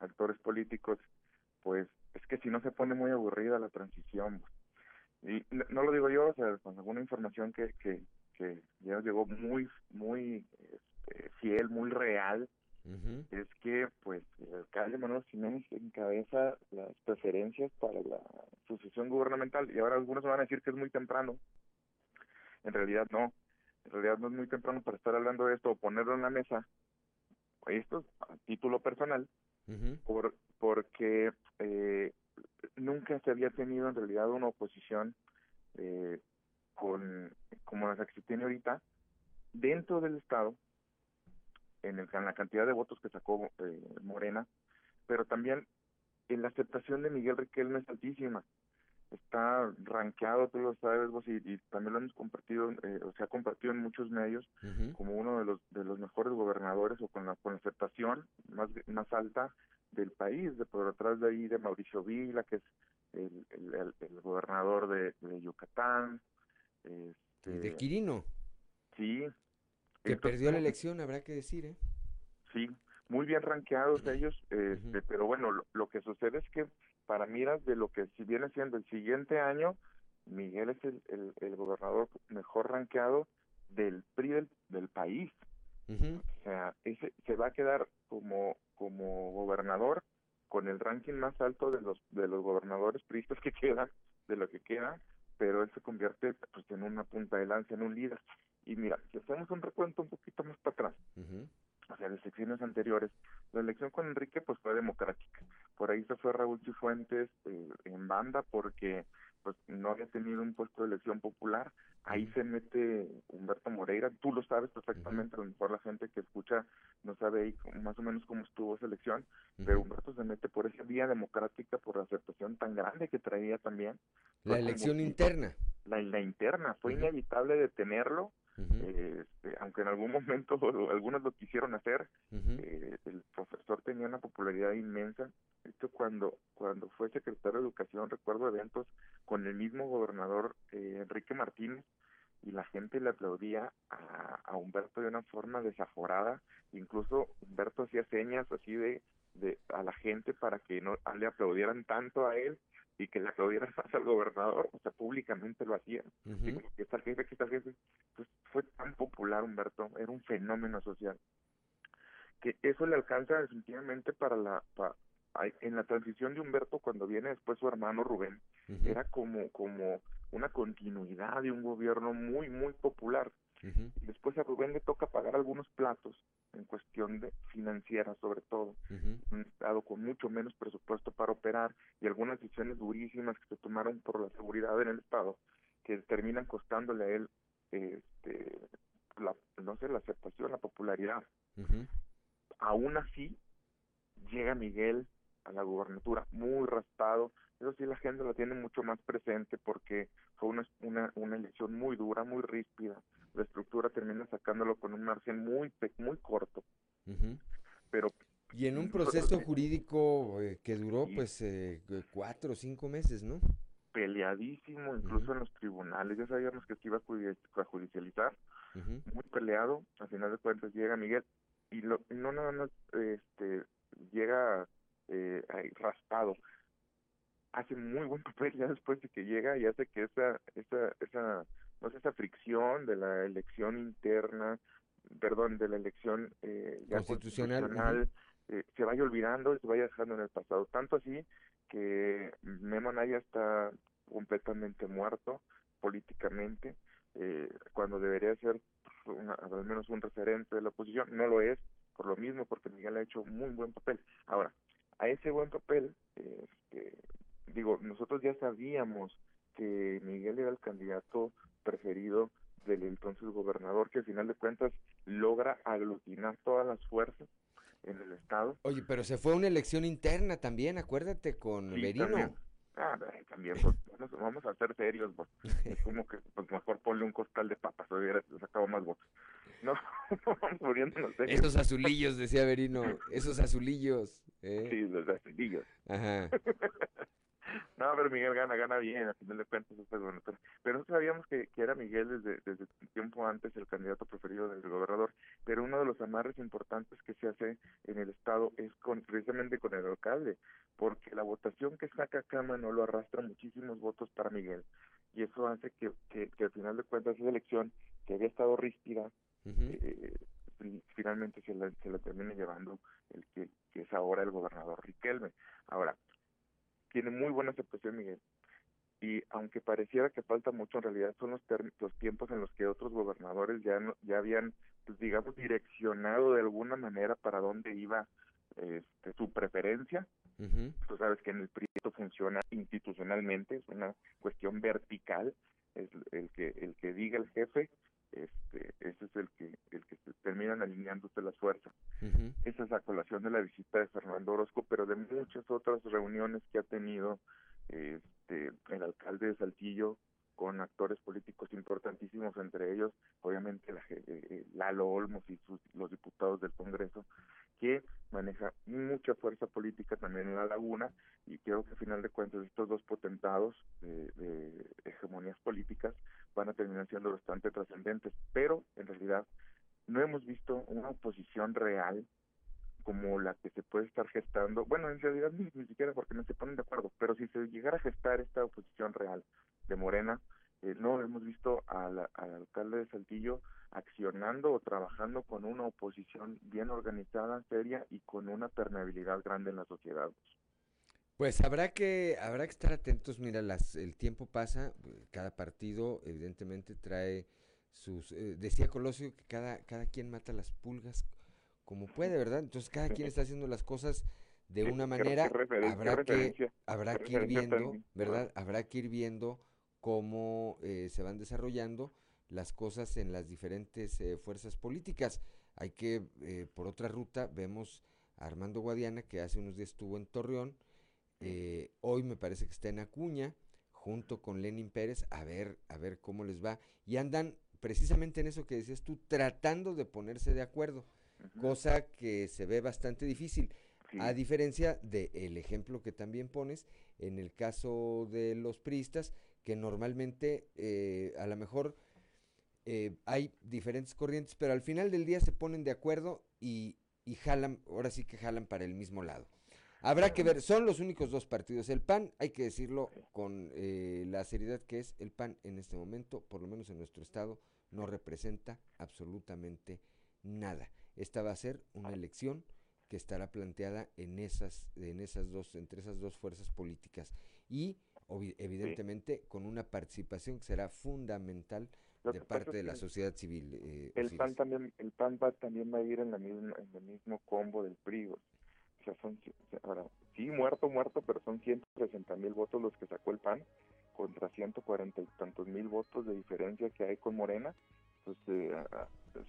actores políticos, pues es que si no se pone muy aburrida la transición. Y no, lo digo yo, o sea, con alguna información que, que, que ya nos llegó muy, muy este, fiel, muy real, es que pues el alcalde Manuel Jiménez encabeza las preferencias para la sucesión gubernamental y ahora algunos van a decir que es muy temprano. En realidad no, en realidad no es muy temprano para estar hablando de esto o ponerlo en la mesa. Esto a título personal, por, porque eh, nunca se había tenido en realidad una oposición eh, con como la que se tiene ahorita dentro del Estado, en, el, en la cantidad de votos que sacó eh, Morena, pero también en la aceptación de Miguel Riquelme es altísima. Está rankeado, tú lo sabes vos, y, también lo hemos compartido, eh, o se ha compartido en muchos medios como uno de los de los mejores gobernadores o con la, con la aceptación más, más alta del país, de por detrás de ahí de Mauricio Vila, que es el, el, gobernador de, Yucatán. Este, de Quirino. Sí. Que perdió la elección, habrá que decir, ¿eh? Sí, muy bien rankeados ellos, este, pero bueno, lo, que sucede es que para miras de lo que si viene siendo el siguiente año, Miguel es el, el, gobernador mejor rankeado del PRI del, del país. O sea, ese se va a quedar como como gobernador con el ranking más alto de los de los gobernadores priistas que quedan, de lo que queda, pero él se convierte pues en una punta de lanza, en un líder. Y mira, si hacemos un recuento un poquito más para atrás, o sea, de secciones anteriores, la elección con Enrique pues fue democrática. Por ahí se fue Raúl Chifuentes eh, en banda porque pues no había tenido un puesto de elección popular. Ahí se mete Humberto Moreira, tú lo sabes perfectamente, a lo mejor la gente que escucha no sabe ahí más o menos cómo estuvo esa elección, pero Humberto se mete por esa vía democrática, por la aceptación tan grande que traía también. La elección interna. La, la interna, fue inevitable detenerlo, este, aunque en algún momento algunos lo quisieron hacer, eh, el profesor tenía una popularidad inmensa. Esto cuando cuando fue secretario de Educación, recuerdo eventos con el mismo gobernador eh, Enrique Martínez y la gente le aplaudía a, a, Humberto de una forma desaforada, incluso Humberto hacía señas así de, de a la gente para que no le aplaudieran tanto a él y que le aplaudieran más al gobernador, o sea, públicamente lo que está el jefe, que está el jefe. Pues fue tan popular Humberto, era un fenómeno social, que eso le alcanza definitivamente para la... Para, en la transición de Humberto cuando viene después su hermano Rubén era como como una continuidad de un gobierno muy muy popular. Y después a Rubén le toca pagar algunos platos en cuestión de financiera sobre todo. Un estado con mucho menos presupuesto para operar y algunas decisiones durísimas que se tomaron por la seguridad en el estado que terminan costándole a él este la no sé la aceptación la popularidad. Aún así llega Miguel a la gubernatura muy raspado. Eso sí la gente lo tiene mucho más presente porque fue una, una, una elección muy dura, muy ríspida. La estructura termina sacándolo con un margen muy muy corto, Pero y en un proceso jurídico eh, que duró pues eh, cuatro o cinco meses, ¿no? Peleadísimo, incluso en los tribunales, ya sabíamos que se iba a judicializar, muy peleado, al final de cuentas llega Miguel y lo, no nada más este, llega eh, raspado, hace muy buen papel ya después de que llega y hace que esa, esa, esa, sé, esa fricción de la elección interna, perdón, de la elección eh, constitucional, eh, se vaya olvidando y se vaya dejando en el pasado. Tanto así que Memo Naya está completamente muerto políticamente, eh, cuando debería ser pues, al menos un referente de la oposición, no lo es, por lo mismo, porque Miguel ha hecho muy buen papel. Ahora, a ese buen papel, este, digo, nosotros ya sabíamos que Miguel era el candidato preferido del entonces gobernador, que al final de cuentas logra aglutinar todas las fuerzas en el estado. Oye, pero se fue una elección interna también, acuérdate, con Merino. Ah, también, pues, vamos, a ser serios, pues. Es como que, pues mejor ponle un costal de papas, hubiera sacado más votos. No, vamos muriéndonos. Esos azulillos, decía Berino, esos azulillos. ¿eh? Sí, los azulillos. Ajá. No, pero Miguel gana, gana bien, a final de cuentas, bueno. Pero, pero nosotros sabíamos que, que, era Miguel desde, desde tiempo antes el candidato preferido del gobernador, pero uno de los amarres importantes que se hace en el Estado es con, precisamente con el alcalde, porque la votación que saca Cama no lo arrastra muchísimos votos para Miguel, y eso hace que, que, que al final de cuentas esa elección que había estado ríspida, eh, finalmente se la, se la termine llevando el que, que es ahora el gobernador Riquelme. Ahora, tiene muy buena aceptación Miguel. Y aunque pareciera que falta mucho, en realidad son los, los tiempos en los que otros gobernadores ya, ya habían, pues, digamos, direccionado de alguna manera para dónde iba este, su preferencia. Tú sabes que en el PRI funciona institucionalmente, es una cuestión vertical, es el que el que diga el jefe este, ese es el que el que terminan alineándose las fuerzas. Esa es la colación de la visita de Fernando Orozco, pero de muchas otras reuniones que ha tenido este, el alcalde de Saltillo con actores políticos importantísimos, entre ellos, obviamente, la, eh, eh, Lalo Olmos y sus, los diputados del Congreso, que maneja mucha fuerza política también en la laguna y creo que al final de cuentas estos dos potentados de, de hegemonías políticas van a terminar siendo bastante trascendentes, pero en realidad no hemos visto una oposición real como la que se puede estar gestando, bueno, en realidad ni, siquiera porque no se ponen de acuerdo, pero si se llegara a gestar esta oposición real de Morena, eh, no hemos visto al, al alcalde de Saltillo accionando o trabajando con una oposición bien organizada, seria y con una permeabilidad grande en la sociedad. Pues habrá que habrá que estar atentos. Mira, las, el tiempo pasa. Cada partido, evidentemente, trae sus. Eh, decía Colosio que cada cada quien mata las pulgas como puede, ¿verdad? Entonces cada quien está haciendo las cosas de una manera. habrá que habrá que ir viendo, ¿verdad? Habrá que ir viendo cómo eh, se van desarrollando las cosas en las diferentes eh, fuerzas políticas. Hay que, por otra ruta, vemos a Armando Guadiana, que hace unos días estuvo en Torreón, eh, hoy me parece que está en Acuña, junto con Lenin Pérez, a ver, a ver cómo les va. Y andan precisamente en eso que decías tú, tratando de ponerse de acuerdo, cosa que se ve bastante difícil. A diferencia del ejemplo que también pones en el caso de los priistas, que normalmente eh, a lo mejor eh, hay diferentes corrientes, pero al final del día se ponen de acuerdo y, y jalan, ahora sí que jalan para el mismo lado. Habrá que ver, son los únicos dos partidos. El PAN, hay que decirlo con eh, la seriedad que es, el PAN en este momento, por lo menos en nuestro estado, no representa absolutamente nada. Esta va a ser una elección que estará planteada en esas, en esas dos, entre esas dos fuerzas políticas y evidentemente con una participación que será fundamental de parte de la sociedad civil. Eh, el PAN también, el PAN va, también va a ir en, la misma, en el mismo combo del PRI sea, son, ahora, sí, muerto, muerto, pero son 160 mil votos los que sacó el PAN contra 140 y tantos mil votos de diferencia que hay con Morena. Pues eh,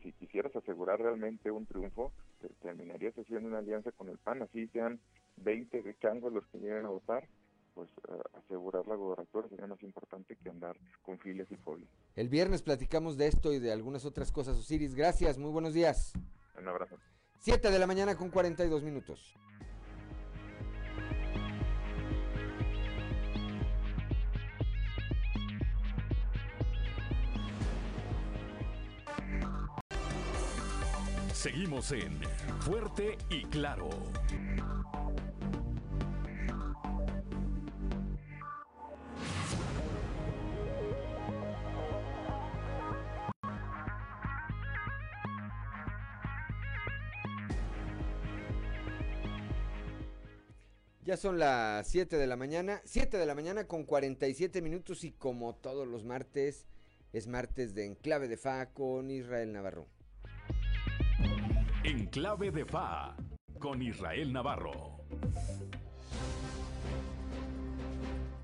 si quisieras asegurar realmente un triunfo, terminarías haciendo una alianza con el PAN, así sean 20 changos los que lleguen a votar, pues asegurar la gobernatura sería más importante que andar con filias y fobias. El viernes platicamos de esto y de algunas otras cosas. Osiris, gracias, muy buenos días. Un abrazo. 7 de la mañana con 42 minutos. Seguimos en Fuerte y Claro. Ya son las 7 de la mañana, 7 de la mañana con 47 minutos y como todos los martes, es martes de Enclave de Fa con Israel Navarro. Enclave de Fa con Israel Navarro.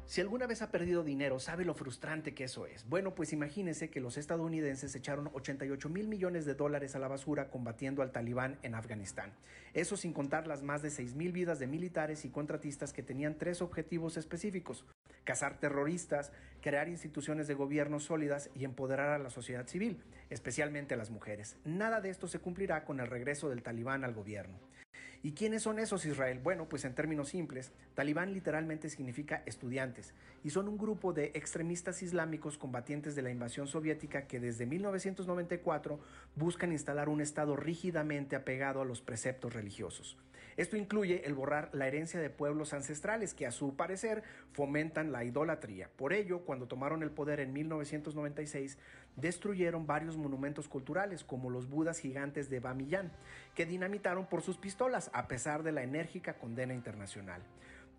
Si alguna vez ha perdido dinero, sabe lo frustrante que eso es. Bueno, pues imagínese que los estadounidenses echaron 88 mil millones de dólares a la basura combatiendo al talibán en Afganistán. Eso sin contar las más de 6 mil vidas de militares y contratistas que tenían tres objetivos específicos. Cazar terroristas, crear instituciones de gobierno sólidas y empoderar a la sociedad civil, especialmente a las mujeres. Nada de esto se cumplirá con el regreso del talibán al gobierno. ¿Y quiénes son esos Israel? Bueno, pues en términos simples, talibán literalmente significa estudiantes y son un grupo de extremistas islámicos combatientes de la invasión soviética que desde 1994 buscan instalar un Estado rígidamente apegado a los preceptos religiosos. Esto incluye el borrar la herencia de pueblos ancestrales que a su parecer fomentan la idolatría. Por ello, cuando tomaron el poder en 1996, destruyeron varios monumentos culturales como los Budas gigantes de Bamiyan, que dinamitaron por sus pistolas a pesar de la enérgica condena internacional.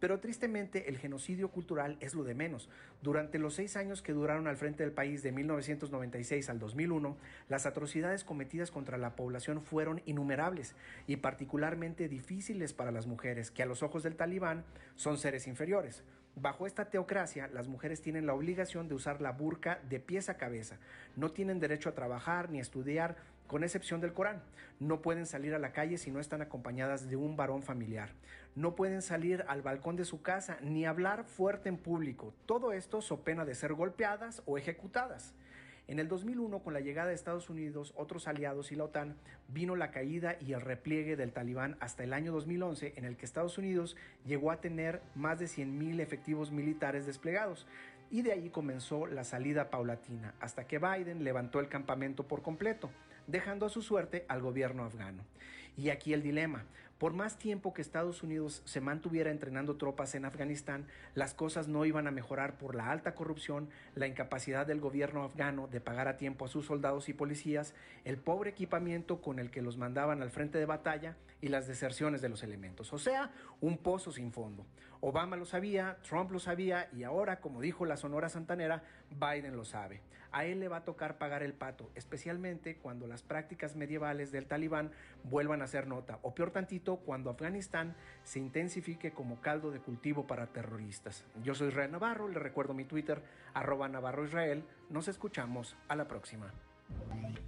Pero tristemente el genocidio cultural es lo de menos. Durante los seis años que duraron al frente del país de 1996 al 2001, las atrocidades cometidas contra la población fueron innumerables y particularmente difíciles para las mujeres, que a los ojos del talibán son seres inferiores. Bajo esta teocracia, las mujeres tienen la obligación de usar la burka de pies a cabeza. No tienen derecho a trabajar ni a estudiar, con excepción del Corán. No pueden salir a la calle si no están acompañadas de un varón familiar. No pueden salir al balcón de su casa ni hablar fuerte en público. Todo esto so pena de ser golpeadas o ejecutadas. En el 2001, con la llegada de Estados Unidos, otros aliados y la OTAN, vino la caída y el repliegue del talibán hasta el año 2011, en el que Estados Unidos llegó a tener más de 100.000 efectivos militares desplegados. Y de ahí comenzó la salida paulatina, hasta que Biden levantó el campamento por completo dejando a su suerte al gobierno afgano. Y aquí el dilema. Por más tiempo que Estados Unidos se mantuviera entrenando tropas en Afganistán, las cosas no iban a mejorar por la alta corrupción, la incapacidad del gobierno afgano de pagar a tiempo a sus soldados y policías, el pobre equipamiento con el que los mandaban al frente de batalla y las deserciones de los elementos. O sea, un pozo sin fondo. Obama lo sabía, Trump lo sabía y ahora, como dijo la Sonora Santanera, Biden lo sabe. A él le va a tocar pagar el pato, especialmente cuando las prácticas medievales del talibán vuelvan a ser nota, o peor tantito, cuando Afganistán se intensifique como caldo de cultivo para terroristas. Yo soy Israel Navarro, le recuerdo mi Twitter, arroba Navarro Israel. Nos escuchamos a la próxima.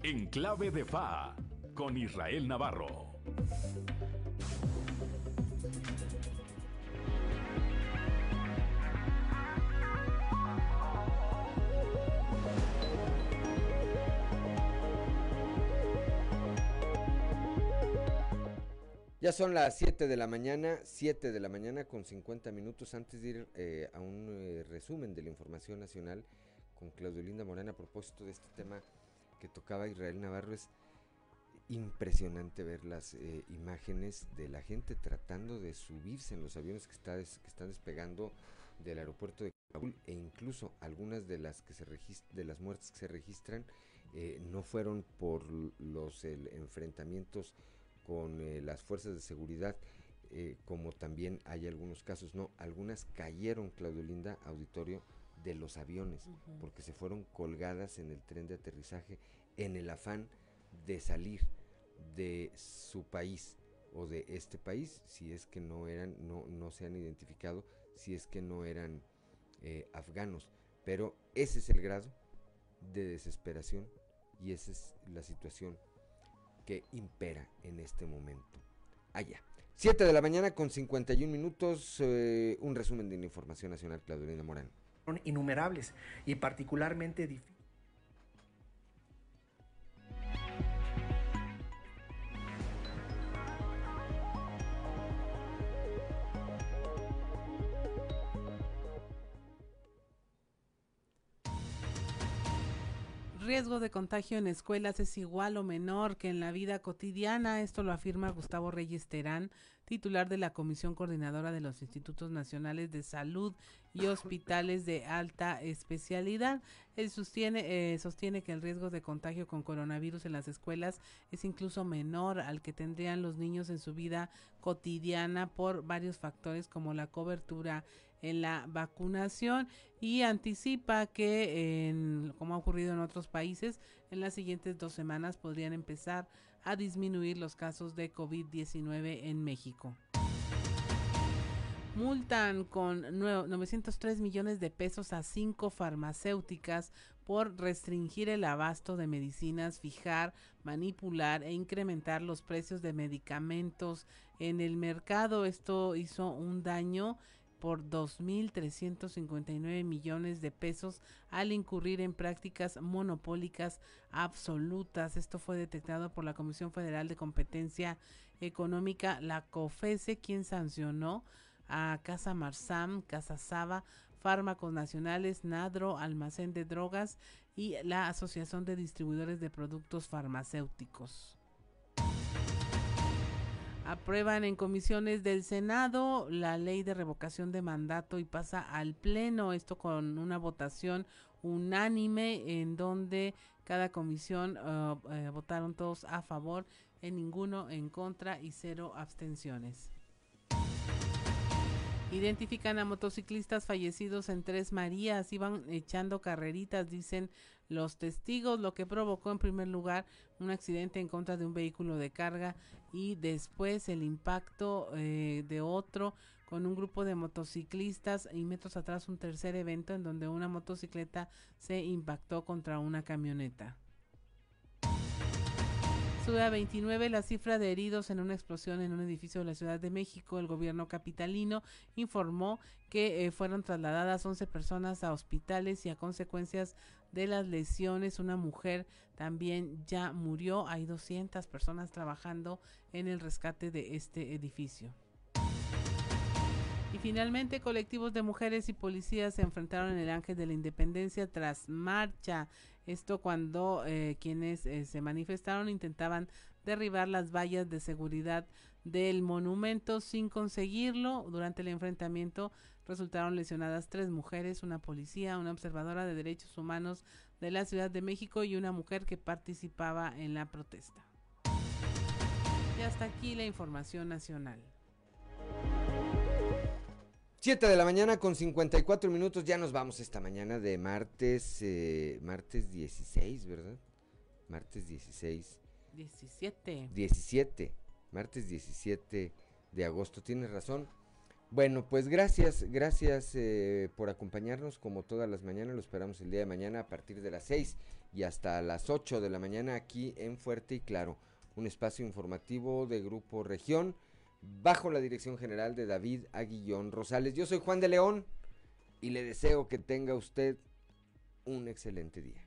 En clave de FA, con Israel Navarro. Ya son las 7 de la mañana, 7 de la mañana con 50 minutos antes de ir eh, a un eh, resumen de la información nacional con Claudio Linda Morena a propósito de este tema que tocaba Israel Navarro. Es impresionante ver las eh, imágenes de la gente tratando de subirse en los aviones que, está que están despegando del aeropuerto de Kabul e incluso algunas de las que se de las muertes que se registran no fueron por los enfrentamientos con eh, las fuerzas de seguridad, eh, como también hay algunos casos, no, algunas cayeron, Claudio Linda, auditorio, de los aviones, porque se fueron colgadas en el tren de aterrizaje en el afán de salir de su país o de este país, si es que no eran, no, no se han identificado, si es que no eran eh, afganos. Pero ese es el grado de desesperación y esa es la situación que impera en este momento. Allá. 7 de la mañana con 51 minutos, eh, un resumen de la información nacional, Claudelina Morán. Son innumerables y particularmente difíciles. Riesgo de contagio en escuelas es igual o menor que en la vida cotidiana. Esto lo afirma Gustavo Reyes Terán, titular de la Comisión Coordinadora de los Institutos Nacionales de Salud y Hospitales de Alta Especialidad. Él sostiene, eh, sostiene que el riesgo de contagio con coronavirus en las escuelas es incluso menor al que tendrían los niños en su vida cotidiana por varios factores como la cobertura en la vacunación y anticipa que, como ha ocurrido en otros países, en las siguientes dos semanas podrían empezar a disminuir los casos de COVID-19 en México. Multan con 903 millones de pesos a cinco farmacéuticas por restringir el abasto de medicinas, fijar, manipular e incrementar los precios de medicamentos en el mercado. Esto hizo un daño por 2.359 millones de pesos al incurrir en prácticas monopólicas absolutas. Esto fue detectado por la Comisión Federal de Competencia Económica, la COFESE, quien sancionó a Casa Marsam, Casa Saba, Fármacos Nacionales, Nadro, Almacén de Drogas y la Asociación de Distribuidores de Productos Farmacéuticos. Aprueban en comisiones del Senado la ley de revocación de mandato y pasa al Pleno, esto con una votación unánime en donde cada comisión uh, eh, votaron todos a favor, en ninguno en contra y cero abstenciones. Identifican a motociclistas fallecidos en Tres Marías, iban echando carreritas, dicen los testigos, lo que provocó en primer lugar un accidente en contra de un vehículo de carga y después el impacto eh, de otro con un grupo de motociclistas y metros atrás un tercer evento en donde una motocicleta se impactó contra una camioneta. Sube a 29 la cifra de heridos en una explosión en un edificio de la Ciudad de México. El gobierno capitalino informó que eh, fueron trasladadas 11 personas a hospitales y a consecuencias de las lesiones una mujer también ya murió. Hay 200 personas trabajando en el rescate de este edificio. Finalmente, colectivos de mujeres y policías se enfrentaron en el Ángel de la Independencia tras marcha esto cuando eh, quienes eh, se manifestaron intentaban derribar las vallas de seguridad del monumento sin conseguirlo. Durante el enfrentamiento resultaron lesionadas tres mujeres, una policía, una observadora de derechos humanos de la Ciudad de México y una mujer que participaba en la protesta. Y hasta aquí la información nacional. 7 de la mañana con 54 minutos, ya nos vamos esta mañana de martes, eh, martes 16, ¿verdad? Martes 16. 17. 17, martes 17 de agosto, tienes razón. Bueno, pues gracias, gracias eh, por acompañarnos como todas las mañanas, lo esperamos el día de mañana a partir de las 6 y hasta las 8 de la mañana aquí en Fuerte y Claro, un espacio informativo de Grupo Región bajo la dirección general de David Aguillón Rosales. Yo soy Juan de León y le deseo que tenga usted un excelente día.